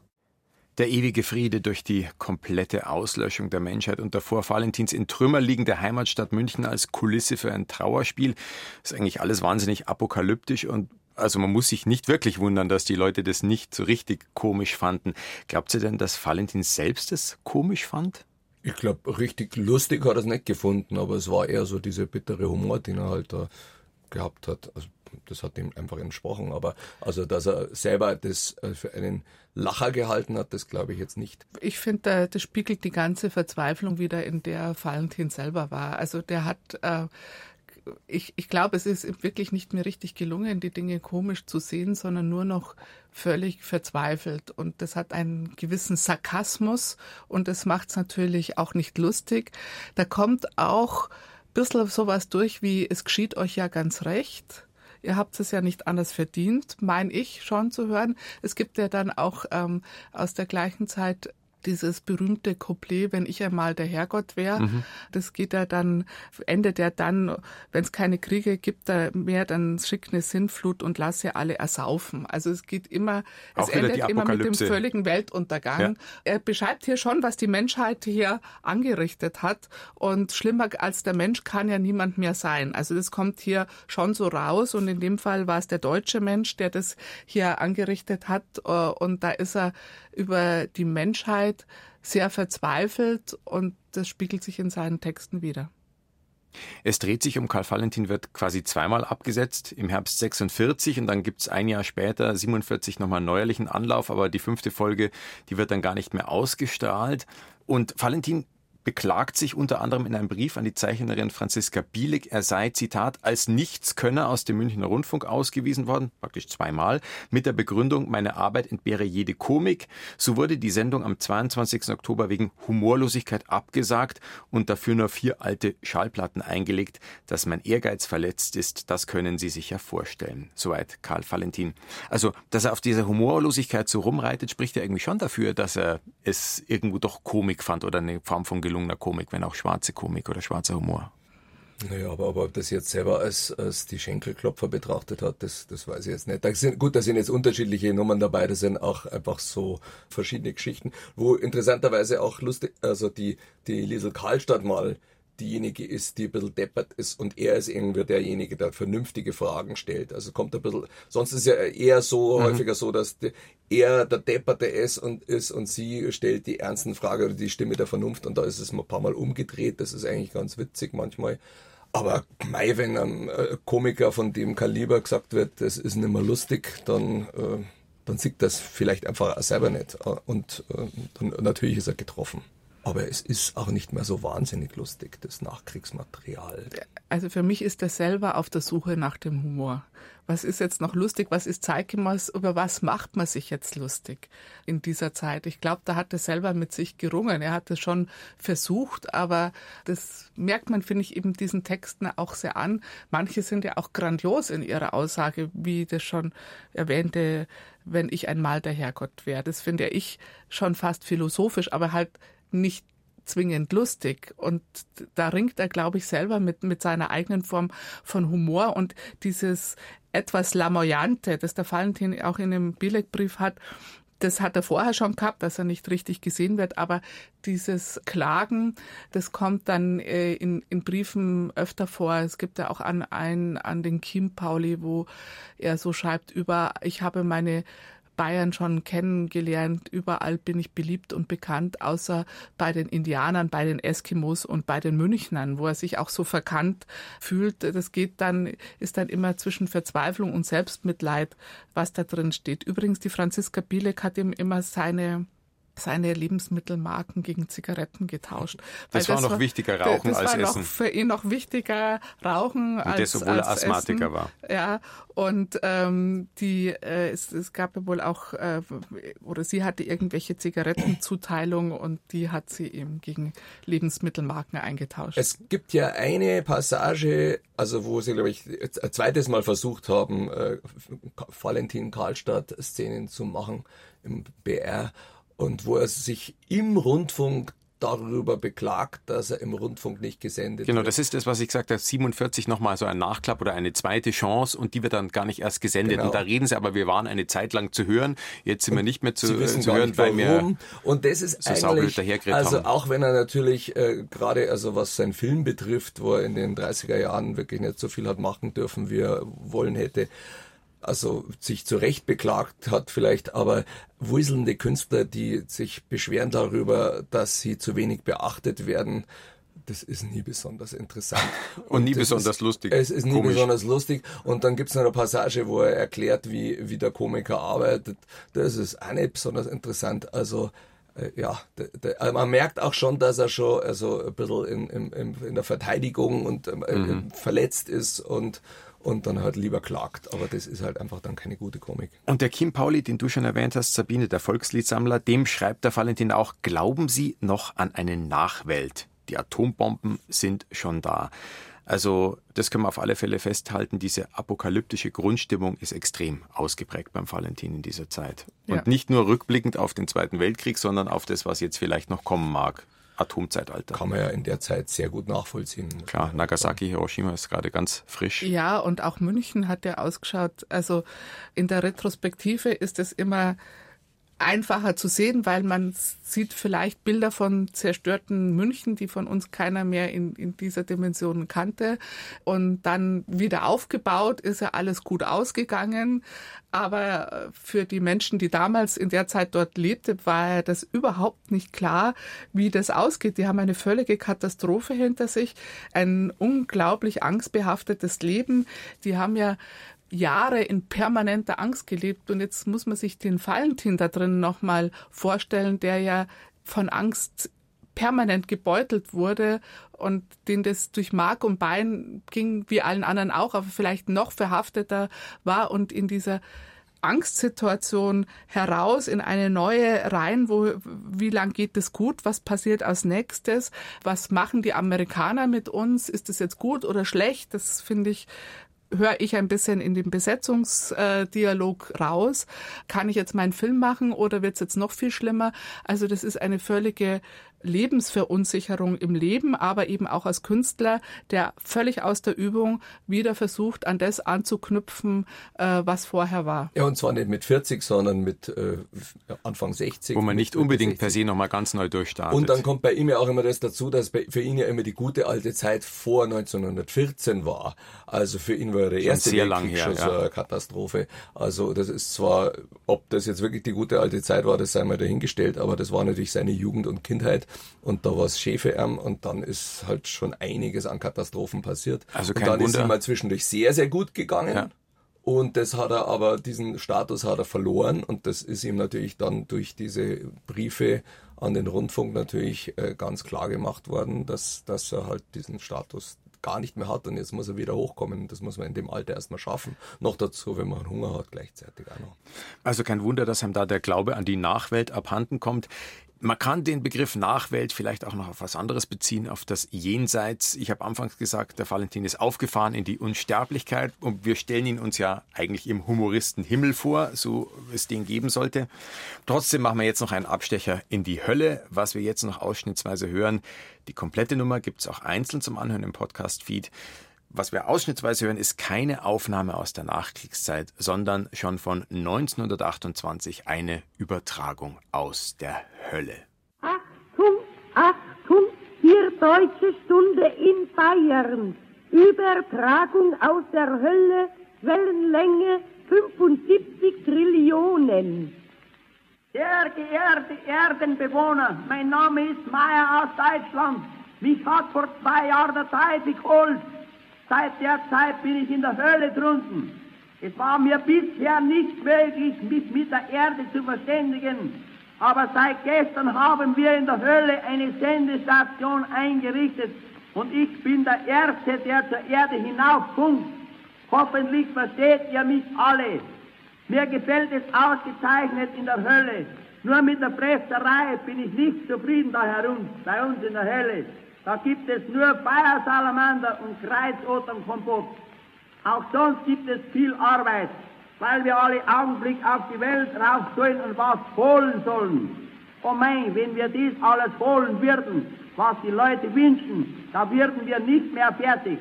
Der ewige Friede durch die komplette Auslöschung der Menschheit und davor Valentins in Trümmer liegende Heimatstadt München als Kulisse für ein Trauerspiel. ist eigentlich alles wahnsinnig apokalyptisch und also man muss sich nicht wirklich wundern, dass die Leute das nicht so richtig komisch fanden. Glaubt ihr denn, dass Valentin selbst es komisch fand? Ich glaube, richtig lustig hat er es nicht gefunden, aber es war eher so dieser bittere Humor, den er halt da gehabt hat. Also das hat ihm einfach entsprochen. Aber also, dass er selber das äh, für einen Lacher gehalten hat, das glaube ich jetzt nicht. Ich finde, das spiegelt die ganze Verzweiflung wieder, in der Valentin selber war. Also der hat äh, ich, ich glaube, es ist wirklich nicht mehr richtig gelungen, die Dinge komisch zu sehen, sondern nur noch völlig verzweifelt. Und das hat einen gewissen Sarkasmus und das macht es natürlich auch nicht lustig. Da kommt auch ein bisschen sowas durch wie, es geschieht euch ja ganz recht ihr habt es ja nicht anders verdient, meine ich schon zu hören. Es gibt ja dann auch ähm, aus der gleichen Zeit dieses berühmte Couplet, wenn ich einmal der Herrgott wäre, mhm. das geht ja dann, endet ja dann, wenn es keine Kriege gibt da mehr, dann schickt eine Sinnflut und lasse alle ersaufen. Also es geht immer, Auch es endet immer mit dem völligen Weltuntergang. Ja. Er beschreibt hier schon, was die Menschheit hier angerichtet hat und schlimmer als der Mensch kann ja niemand mehr sein. Also das kommt hier schon so raus und in dem Fall war es der deutsche Mensch, der das hier angerichtet hat äh, und da ist er über die Menschheit sehr verzweifelt und das spiegelt sich in seinen Texten wieder. Es dreht sich um Karl Valentin, wird quasi zweimal abgesetzt, im Herbst 46 und dann gibt es ein Jahr später, 47, nochmal einen neuerlichen Anlauf, aber die fünfte Folge, die wird dann gar nicht mehr ausgestrahlt. Und Valentin beklagt sich unter anderem in einem Brief an die Zeichnerin Franziska Bielig, er sei, Zitat, als Nichtskönner aus dem Münchner Rundfunk ausgewiesen worden, praktisch zweimal, mit der Begründung, meine Arbeit entbehre jede Komik. So wurde die Sendung am 22. Oktober wegen Humorlosigkeit abgesagt und dafür nur vier alte Schallplatten eingelegt. Dass mein Ehrgeiz verletzt ist, das können Sie sich ja vorstellen. Soweit Karl Valentin. Also, dass er auf dieser Humorlosigkeit so rumreitet, spricht ja irgendwie schon dafür, dass er es irgendwo doch Komik fand oder eine Form von Gelungen gelungener Komik, wenn auch schwarze Komik oder schwarzer Humor. Naja, aber, aber ob das jetzt selber als, als die Schenkelklopfer betrachtet hat, das, das weiß ich jetzt nicht. Da sind, gut, da sind jetzt unterschiedliche Nummern dabei, das sind auch einfach so verschiedene Geschichten, wo interessanterweise auch lustig, also die, die Liesel Karlstadt mal diejenige ist, die ein bisschen deppert ist und er ist irgendwie derjenige, der vernünftige Fragen stellt. Also kommt ein bisschen, sonst ist ja eher so, mhm. häufiger so, dass er der Depperte ist und ist und sie stellt die ernsten Fragen oder die Stimme der Vernunft und da ist es ein paar Mal umgedreht. Das ist eigentlich ganz witzig manchmal. Aber mei, wenn einem äh, Komiker von dem Kaliber gesagt wird, das ist nicht mehr lustig, dann, äh, dann sieht das vielleicht einfach selber nicht. Und äh, dann, natürlich ist er getroffen. Aber es ist auch nicht mehr so wahnsinnig lustig, das Nachkriegsmaterial. Also für mich ist er selber auf der Suche nach dem Humor. Was ist jetzt noch lustig? Was ist zeitgemäß? Über was macht man sich jetzt lustig in dieser Zeit? Ich glaube, da hat er selber mit sich gerungen. Er hat es schon versucht, aber das merkt man, finde ich, eben diesen Texten auch sehr an. Manche sind ja auch grandios in ihrer Aussage, wie das schon erwähnte, wenn ich einmal der Herrgott wäre. Das finde ich schon fast philosophisch, aber halt nicht zwingend lustig. Und da ringt er, glaube ich, selber mit, mit seiner eigenen Form von Humor und dieses etwas Lamoyante, das der Valentin auch in dem Billigbrief hat, das hat er vorher schon gehabt, dass er nicht richtig gesehen wird, aber dieses Klagen, das kommt dann äh, in, in Briefen öfter vor. Es gibt ja auch an, einen an den Kim Pauli, wo er so schreibt über, ich habe meine Bayern schon kennengelernt. Überall bin ich beliebt und bekannt, außer bei den Indianern, bei den Eskimos und bei den Münchnern, wo er sich auch so verkannt fühlt. Das geht dann, ist dann immer zwischen Verzweiflung und Selbstmitleid, was da drin steht. Übrigens, die Franziska Bielek hat ihm immer seine seine Lebensmittelmarken gegen Zigaretten getauscht. Das, das war noch wichtiger Rauchen das als war Essen. Noch für ihn noch wichtiger Rauchen und als das, obwohl als er Asthmatiker Essen. war. Ja, und ähm, die äh, es, es gab ja wohl auch äh, oder sie hatte irgendwelche Zigarettenzuteilungen und die hat sie eben gegen Lebensmittelmarken eingetauscht. Es gibt ja eine Passage, also wo sie glaube ich ein zweites Mal versucht haben, äh, Valentin Karlstadt Szenen zu machen im BR und wo er sich im Rundfunk darüber beklagt, dass er im Rundfunk nicht gesendet Genau, wird. das ist das, was ich gesagt habe, 47 nochmal so ein Nachklapp oder eine zweite Chance und die wird dann gar nicht erst gesendet. Genau. Und da reden sie aber, wir waren eine Zeit lang zu hören, jetzt sind wir nicht mehr zu, wissen zu hören, weil wir. Und das ist so eigentlich, also haben. auch wenn er natürlich äh, gerade, also was sein Film betrifft, wo er in den 30er Jahren wirklich nicht so viel hat machen dürfen, wie er wollen hätte, also sich zu Recht beklagt hat vielleicht, aber wuselnde Künstler, die sich beschweren darüber, dass sie zu wenig beachtet werden, das ist nie besonders interessant. Und nie das besonders ist, lustig. Es ist nie Komisch. besonders lustig. Und dann gibt's noch eine Passage, wo er erklärt, wie, wie der Komiker arbeitet. Das ist auch nicht besonders interessant. Also äh, ja, de, de, also man merkt auch schon, dass er schon also ein bisschen in, in, in, der Verteidigung und ähm, Mhm. äh, verletzt ist und und dann halt lieber klagt. Aber das ist halt einfach dann keine gute Komik. Und der Kim Pauli, den du schon erwähnt hast, Sabine, der Volksliedsammler, dem schreibt der Valentin auch, glauben Sie noch an eine Nachwelt? Die Atombomben sind schon da. Also das können wir auf alle Fälle festhalten, diese apokalyptische Grundstimmung ist extrem ausgeprägt beim Valentin in dieser Zeit. Und Ja. nicht nur rückblickend auf den Zweiten Weltkrieg, sondern auf das, was jetzt vielleicht noch kommen mag. Atomzeitalter. Kann man ja in der Zeit sehr gut nachvollziehen. Klar, Nagasaki, Hiroshima ist gerade ganz frisch. Ja, und auch München hat ja ausgeschaut. Also in der Retrospektive ist es immer einfacher zu sehen, weil man sieht vielleicht Bilder von zerstörten München, die von uns keiner mehr in, in dieser Dimension kannte. Und dann wieder aufgebaut, ist ja alles gut ausgegangen. Aber äh, für die Menschen, die damals in der Zeit dort lebte, war das überhaupt nicht klar, wie das ausgeht. Die haben eine völlige Katastrophe hinter sich, ein unglaublich angstbehaftetes Leben. Die haben ja Jahre in permanenter Angst gelebt und jetzt muss man sich den Valentin da drin nochmal vorstellen, der ja von Angst permanent gebeutelt wurde und den das durch Mark und Bein ging, wie allen anderen auch, aber vielleicht noch verhafteter war und in dieser Angstsituation heraus in eine neue rein, wo wie lang geht es gut, was passiert als nächstes, was machen die Amerikaner mit uns, ist es jetzt gut oder schlecht, das finde ich höre ich ein bisschen in dem Besetzungsdialog raus. Kann ich jetzt meinen Film machen oder wird es jetzt noch viel schlimmer? Also das ist eine völlige Lebensverunsicherung im Leben, aber eben auch als Künstler, der völlig aus der Übung wieder versucht, an das anzuknüpfen, äh, was vorher war. Ja, und zwar nicht mit 40, sondern mit äh, Anfang 60. Wo man nicht unbedingt 60. per se nochmal ganz neu durchstartet. Und dann kommt bei ihm ja auch immer das dazu, dass bei, für ihn ja immer die gute alte Zeit vor 1914 war. Also für ihn war der Schon erste sehr Weltkrieg lang her, schon ja. so eine Katastrophe. Also das ist zwar, ob das jetzt wirklich die gute alte Zeit war, das sei mal dahingestellt, aber das war natürlich seine Jugend und Kindheit und da war es Schäferärm und dann ist halt schon einiges an Katastrophen passiert. Also und kein dann ist Wunder. ihm mal zwischendurch sehr, sehr gut gegangen. Ja. Und das hat er aber, diesen Status hat er verloren und das ist ihm natürlich dann durch diese Briefe an den Rundfunk natürlich äh, ganz klar gemacht worden, dass, dass er halt diesen Status gar nicht mehr hat und jetzt muss er wieder hochkommen. Das muss man in dem Alter erstmal schaffen. Noch dazu, wenn man Hunger hat, gleichzeitig auch noch. Also kein Wunder, dass ihm da der Glaube an die Nachwelt abhanden kommt. Man kann den Begriff Nachwelt vielleicht auch noch auf was anderes beziehen, auf das Jenseits. Ich habe anfangs gesagt, der Valentin ist aufgefahren in die Unsterblichkeit und wir stellen ihn uns ja eigentlich im Humoristen Himmel vor, so es den geben sollte. Trotzdem machen wir jetzt noch einen Abstecher in die Hölle, was wir jetzt noch ausschnittsweise hören. Die komplette Nummer gibt es auch einzeln zum Anhören im Podcast-Feed. Was wir ausschnittsweise hören, ist keine Aufnahme aus der Nachkriegszeit, sondern schon von 1928 eine Übertragung aus der Hölle. Achtung, Achtung, hier deutsche Stunde in Bayern. Übertragung aus der Hölle, Wellenlänge 75 Trillionen. Sehr geehrte Erdenbewohner, mein Name ist Meier aus Deutschland. Mich hat vor zwei Jahren der Teufel geholt. Seit der Zeit bin ich in der Hölle drunten. Es war mir bisher nicht möglich, mich mit der Erde zu verständigen. Aber seit gestern haben wir in der Hölle eine Sendestation eingerichtet und ich bin der Erste, der zur Erde hinaufkommt. Hoffentlich versteht ihr mich alle. Mir gefällt es ausgezeichnet in der Hölle. Nur mit der Presserei bin ich nicht zufrieden da herum, bei uns in der Hölle. Da gibt es nur Feiersalamander und Kreuzoternkompott. Auch sonst gibt es viel Arbeit, weil wir alle Augenblick auf die Welt rauf sollen und was holen sollen. Oh mein, wenn wir dies alles holen würden, was die Leute wünschen, da würden wir nicht mehr fertig.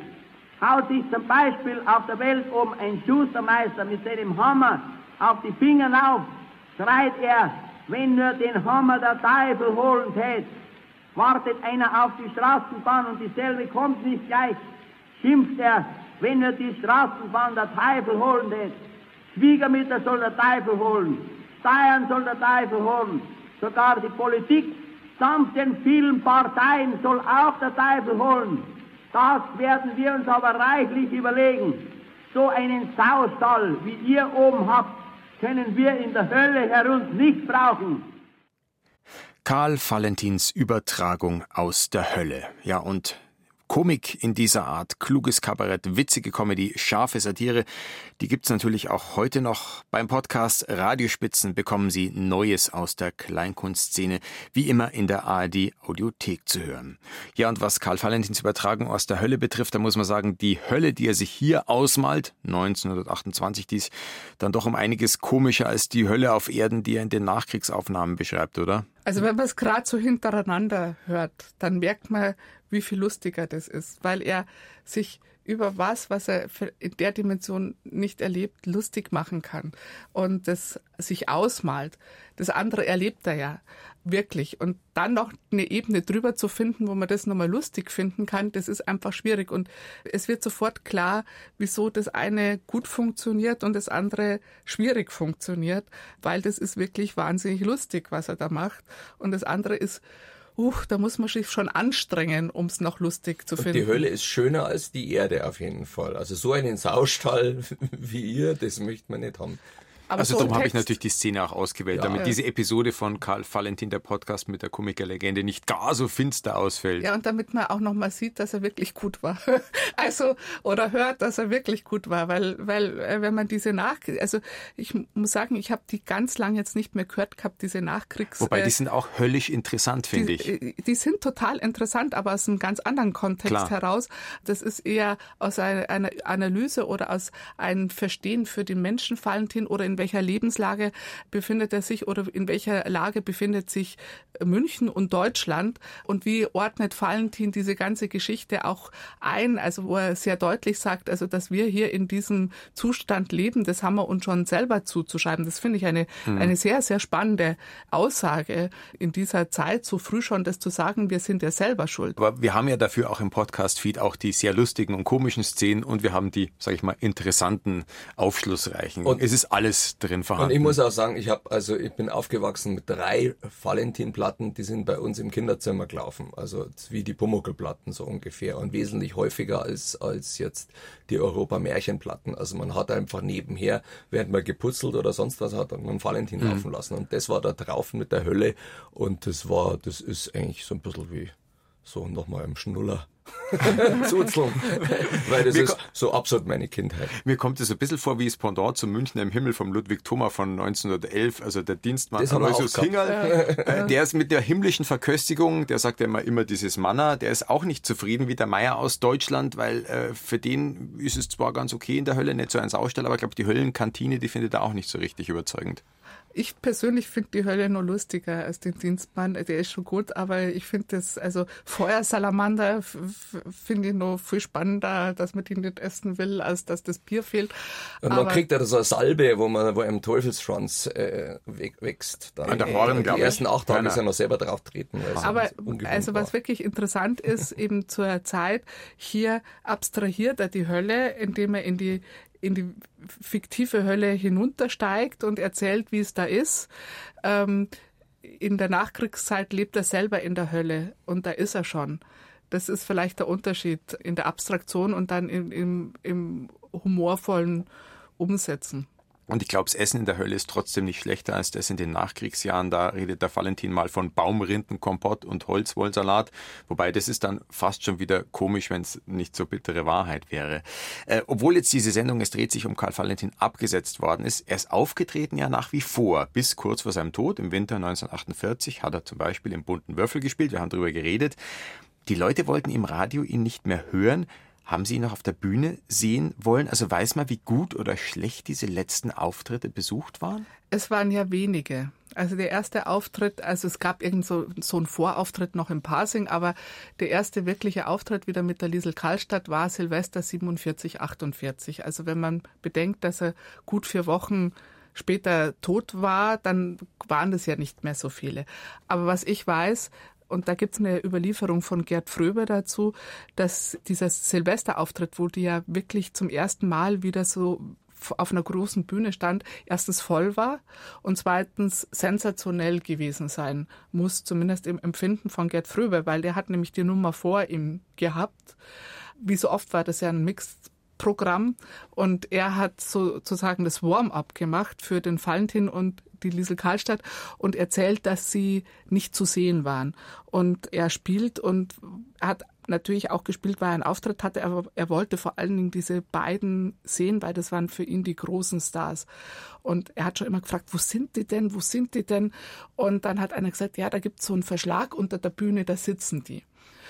Haut sich zum Beispiel auf der Welt um ein Schustermeister mit seinem Hammer auf die Finger auf, schreit er, wenn nur den Hammer der Teufel holen tät, wartet einer auf die Straßenbahn und dieselbe kommt nicht gleich, schimpft er, wenn er die Straßenbahn der Teufel holen lässt. Schwiegermütter soll der Teufel holen, Steuern soll der Teufel holen, sogar die Politik samt den vielen Parteien soll auch der Teufel holen. Das werden wir uns aber reichlich überlegen. So einen Saustall, wie ihr oben habt, können wir in der Hölle herunter nicht brauchen. Karl Valentins Übertragung aus der Hölle. Ja, und Komik in dieser Art, kluges Kabarett, witzige Comedy, scharfe Satire, die gibt's natürlich auch heute noch. Beim Podcast Radiospitzen bekommen Sie Neues aus der Kleinkunstszene, wie immer in der ARD Audiothek zu hören. Ja, und was Karl Valentins Übertragung aus der Hölle betrifft, da muss man sagen, die Hölle, die er sich hier ausmalt, 1928 dies, dann doch um einiges komischer als die Hölle auf Erden, die er in den Nachkriegsaufnahmen beschreibt, oder? Also wenn man es gerade so hintereinander hört, dann merkt man, wie viel lustiger das ist, weil er sich über was, was er in der Dimension nicht erlebt, lustig machen kann und das sich ausmalt. Das andere erlebt er ja wirklich. Und dann noch eine Ebene drüber zu finden, wo man das nochmal lustig finden kann, das ist einfach schwierig. Und es wird sofort klar, wieso das eine gut funktioniert und das andere schwierig funktioniert, weil das ist wirklich wahnsinnig lustig, was er da macht. Und das andere ist uh, da muss man sich schon anstrengen, um es noch lustig zu Und finden. die Hölle ist schöner als die Erde auf jeden Fall. Also so einen Saustall wie ihr, das möchte man nicht haben. Aber also so darum habe ich natürlich die Szene auch ausgewählt, Ja. damit Ja. diese Episode von Karl Valentin, der Podcast mit der Komikerlegende, nicht gar so finster ausfällt. Ja, und damit man auch nochmal sieht, dass er wirklich gut war. Also, oder hört, dass er wirklich gut war, weil, weil, äh, wenn man diese Nach, also, ich muss sagen, ich habe die ganz lang jetzt nicht mehr gehört gehabt, diese Nachkriegs. Wobei, äh, die sind auch höllisch interessant, finde ich. Die, die sind total interessant, aber aus einem ganz anderen Kontext Klar. heraus. Das ist eher aus einer, einer Analyse oder aus einem Verstehen für den Menschen Valentin oder in welcher Lebenslage befindet er sich oder in welcher Lage befindet sich München und Deutschland und wie ordnet Valentin diese ganze Geschichte auch ein, also wo er sehr deutlich sagt, also dass wir hier in diesem Zustand leben, das haben wir uns schon selber zuzuschreiben. Das finde ich eine, Mhm. eine sehr, sehr spannende Aussage in dieser Zeit, so früh schon das zu sagen, wir sind ja selber schuld. Aber wir haben ja dafür auch im Podcast-Feed auch die sehr lustigen und komischen Szenen und wir haben die, sag ich mal, interessanten, aufschlussreichen. Und- es ist alles drin vorhanden. Und ich muss auch sagen, ich habe also ich bin aufgewachsen mit drei Valentin-Platten, die sind bei uns im Kinderzimmer gelaufen, also wie die Pumuckl-Platten so ungefähr und wesentlich häufiger als als jetzt die Europa-Märchen-Platten. Also man hat einfach nebenher, während man geputzelt oder sonst was hat, hat man Valentin Mhm. laufen lassen und das war da drauf mit der Hölle und das war, das ist eigentlich so ein bisschen wie so nochmal im Schnuller Zuzeln. Weil das ist so absolut meine Kindheit. Mir kommt es ein bisschen vor wie das Pendant zum Münchner im Himmel von Ludwig Thoma von 1911, also der Dienstmann Aloysius. Hingerl. Äh, Der ist mit der himmlischen Verköstigung, der sagt ja immer, immer dieses Manna, der ist auch nicht zufrieden wie der Meier aus Deutschland, weil äh, für den ist es zwar ganz okay in der Hölle, nicht so ein Saustall, aber ich glaube, die Höllenkantine, die findet er auch nicht so richtig überzeugend. Ich persönlich finde die Hölle nur lustiger als den Dienstmann. Der ist schon gut, aber ich finde das, also Feuersalamander finde ich noch viel spannender, dass man die nicht essen will, als dass das Bier fehlt. Und man Aber- kriegt ja so eine Salbe, wo man, wo einem Teufelsschwanz äh, wächst. Dann, An der Horn, die glaub ich. ersten acht Tage ist ja noch selber drauf treten. weil es Aber also was wirklich interessant ist, eben zur Zeit, hier abstrahiert er die Hölle, indem er in die in die fiktive Hölle hinuntersteigt und erzählt, wie es da ist. Ähm, in der Nachkriegszeit lebt er selber in der Hölle und da ist er schon. Das ist vielleicht der Unterschied in der Abstraktion und dann im, im, im humorvollen Umsetzen. Und ich glaube, das Essen in der Hölle ist trotzdem nicht schlechter als das in den Nachkriegsjahren. Da redet der Valentin mal von Baumrindenkompott und Holzwollsalat. Wobei das ist dann fast schon wieder komisch, wenn es nicht so bittere Wahrheit wäre. Äh, obwohl jetzt diese Sendung, es dreht sich um Karl Valentin, abgesetzt worden ist, er ist aufgetreten ja nach wie vor. Bis kurz vor seinem Tod im Winter 1948 hat er zum Beispiel im bunten Würfel gespielt. Wir haben darüber geredet. Die Leute wollten im Radio ihn nicht mehr hören. Haben Sie ihn noch auf der Bühne sehen wollen? Also weiß man, wie gut oder schlecht diese letzten Auftritte besucht waren? Es waren ja wenige. Also der erste Auftritt, also es gab irgend so, so einen Vorauftritt noch im Pasing, aber der erste wirkliche Auftritt wieder mit der Liesel Karlstadt war Silvester 47, 48. Also wenn man bedenkt, dass er gut vier Wochen später tot war, dann waren das ja nicht mehr so viele. Aber was ich weiß, und da gibt's eine Überlieferung von Gerd Fröber dazu, dass dieser Silvesterauftritt, wo die ja wirklich zum ersten Mal wieder so auf einer großen Bühne stand, erstens voll war und zweitens sensationell gewesen sein muss, zumindest im Empfinden von Gerd Fröber, weil der hat nämlich die Nummer vor ihm gehabt. Wie so oft war das ja ein Mixed Programm und er hat sozusagen das Warm-up gemacht für den Valentin und die Liesel Karlstadt und erzählt, dass sie nicht zu sehen waren. Und er spielt und hat natürlich auch gespielt, weil er einen Auftritt hatte, aber er wollte vor allen Dingen diese beiden sehen, weil das waren für ihn die großen Stars. Und er hat schon immer gefragt, wo sind die denn, wo sind die denn? Und dann hat einer gesagt, ja, da gibt's so einen Verschlag unter der Bühne, da sitzen die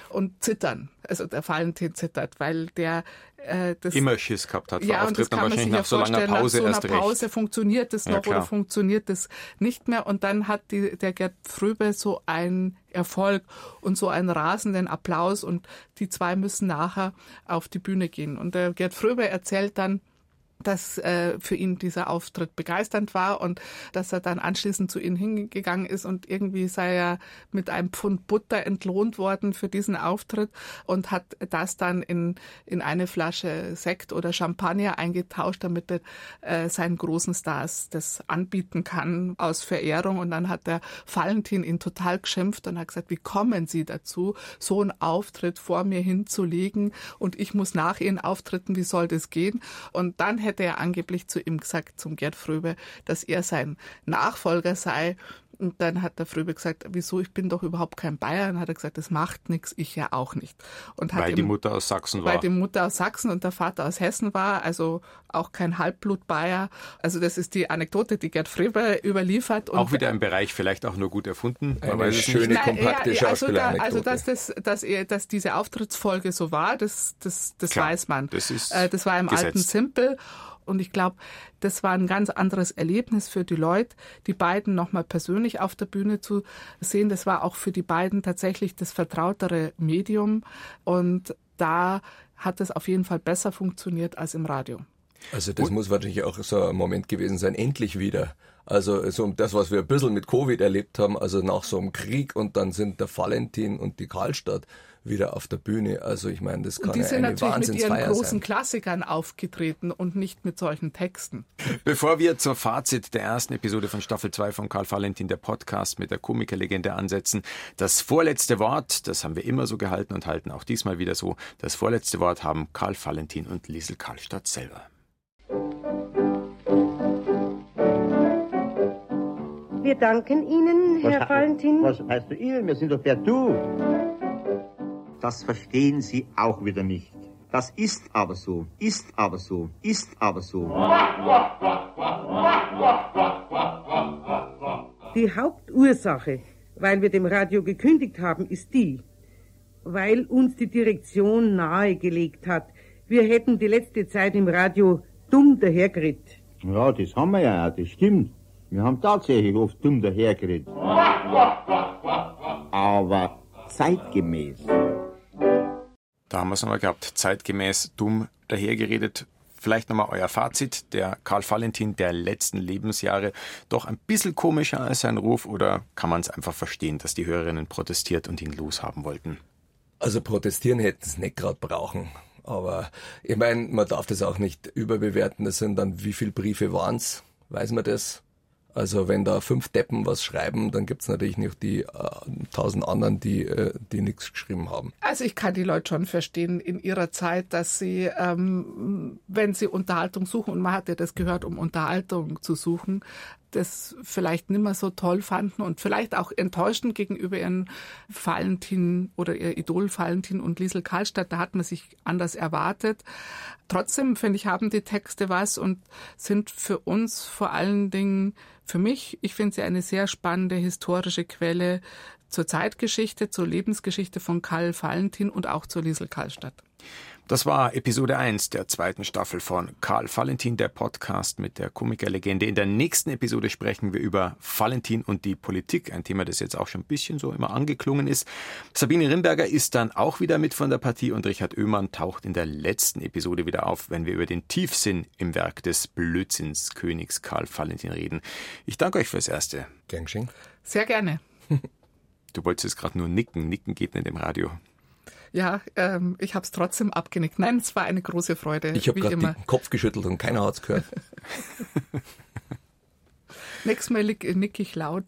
und zittern. Also der Valentin zittert, weil der äh, das immer Schiss gehabt hat. ja, und das kann man sich ja nach so langer vorstellen, Pause nach so einer recht. Pause funktioniert das Ja, noch klar. oder funktioniert das nicht mehr. Und dann hat die, der Gerd Fröbe so einen Erfolg und so einen rasenden Applaus und die zwei müssen nachher auf die Bühne gehen. Und der Gerd Fröbe erzählt dann, dass äh, für ihn dieser Auftritt begeisternd war und dass er dann anschließend zu ihnen hingegangen ist und irgendwie sei er mit einem Pfund Butter entlohnt worden für diesen Auftritt und hat das dann in, in eine Flasche Sekt oder Champagner eingetauscht, damit er äh, seinen großen Stars das anbieten kann aus Verehrung. Und dann hat der Valentin ihn total geschimpft und hat gesagt, wie kommen Sie dazu, so einen Auftritt vor mir hinzulegen und ich muss nach Ihren Auftritten, wie soll das gehen? Und dann hätte er angeblich zu ihm gesagt, zum Gerd Fröbe, dass er sein Nachfolger sei. Und dann hat der Fröbe gesagt, wieso, ich bin doch überhaupt kein Bayer. Und hat er gesagt, das macht nichts, ich ja auch nicht. Und hat Weil die ihm- Mutter aus Sachsen war. weil die Mutter aus Sachsen und der Vater aus Hessen war, also auch kein Halbblut-Bayer. Also das ist die Anekdote, die Gerd Fröbe überliefert. Und auch wieder im Bereich vielleicht auch nur gut erfunden. Eine schöne nicht. Nein, kompakte ja, also, da, also dass, das, dass, er, dass diese Auftrittsfolge so war, das, das, das Klar, weiß man. das ist äh, das war im gesetzt. alten Simpel. Und ich glaube, das war ein ganz anderes Erlebnis für die Leute, die beiden nochmal persönlich auf der Bühne zu sehen. Das war auch für die beiden tatsächlich das vertrautere Medium. Und da hat es auf jeden Fall besser funktioniert als im Radio. Also das muss wahrscheinlich auch so ein Moment gewesen sein, endlich wieder. Also so das, was wir ein bisschen mit Covid erlebt haben, also nach so einem Krieg und dann sind der Valentin und die Karlstadt wieder auf der Bühne. Also ich meine, das kann Und die ja sind eine natürlich mit ihren großen sein. Klassikern aufgetreten und nicht mit solchen Texten. Bevor wir zur Fazit der ersten Episode von Staffel 2 von Karl Valentin, der Podcast mit der Komikerlegende ansetzen, das vorletzte Wort, das haben wir immer so gehalten und halten auch diesmal wieder so, das vorletzte Wort haben Karl Valentin und Liesel Karlstadt selber. Wir danken Ihnen, Herr was, Valentin. Was heißt du ihr? Wir sind doch per Du. Das verstehen Sie auch wieder nicht. Das ist aber so, ist aber so, ist aber so. Die Hauptursache, weil wir dem Radio gekündigt haben, ist die, weil uns die Direktion nahegelegt hat, wir hätten die letzte Zeit im Radio dumm dahergeredet. Ja, das haben wir ja auch, das stimmt. Wir haben tatsächlich oft dumm dahergeredet. Aber zeitgemäß. Da haben wir es nochmal gehabt. Zeitgemäß dumm dahergeredet. Vielleicht nochmal euer Fazit. Der Karl Valentin der letzten Lebensjahre doch ein bisschen komischer als sein Ruf oder kann man es einfach verstehen, dass die Hörerinnen protestiert und ihn loshaben wollten? Also protestieren hätten es nicht gerade brauchen. Aber ich meine, man darf das auch nicht überbewerten. Das sind dann, wie viele Briefe waren's? Weiß man das? Also wenn da fünf Deppen was schreiben, dann gibt's natürlich nicht die äh, tausend anderen, die, äh, die nichts geschrieben haben. Also ich kann die Leute schon verstehen in ihrer Zeit, dass sie, ähm, wenn sie Unterhaltung suchen, und man hat ja das gehört, um Unterhaltung zu suchen, das vielleicht nicht mehr so toll fanden und vielleicht auch enttäuschend gegenüber ihren Valentin oder ihr Idol Valentin und Liesel Karlstadt. Da hat man sich anders erwartet. Trotzdem, finde ich, haben die Texte was und sind für uns vor allen Dingen, für mich, ich finde sie eine sehr spannende historische Quelle zur Zeitgeschichte, zur Lebensgeschichte von Karl Valentin und auch zur Liesel Karlstadt. Das war Episode 1 der zweiten Staffel von Karl Valentin, der Podcast mit der Komikerlegende. In der nächsten Episode sprechen wir über Valentin und die Politik, ein Thema, das jetzt auch schon ein bisschen so immer angeklungen ist. Sabine Rimberger ist dann auch wieder mit von der Partie und Richard Oehmann taucht in der letzten Episode wieder auf, wenn wir über den Tiefsinn im Werk des Blödsinnskönigs Karl Valentin reden. Ich danke euch fürs Erste. Gern geschehen. Sehr gerne. Du wolltest jetzt gerade nur nicken. Nicken geht nicht im Radio. Ja, ähm, ich habe es trotzdem abgenickt. Nein, es war eine große Freude. Ich habe gerade den Kopf geschüttelt und keiner hat's gehört. Nächstes Mal nick ich laut.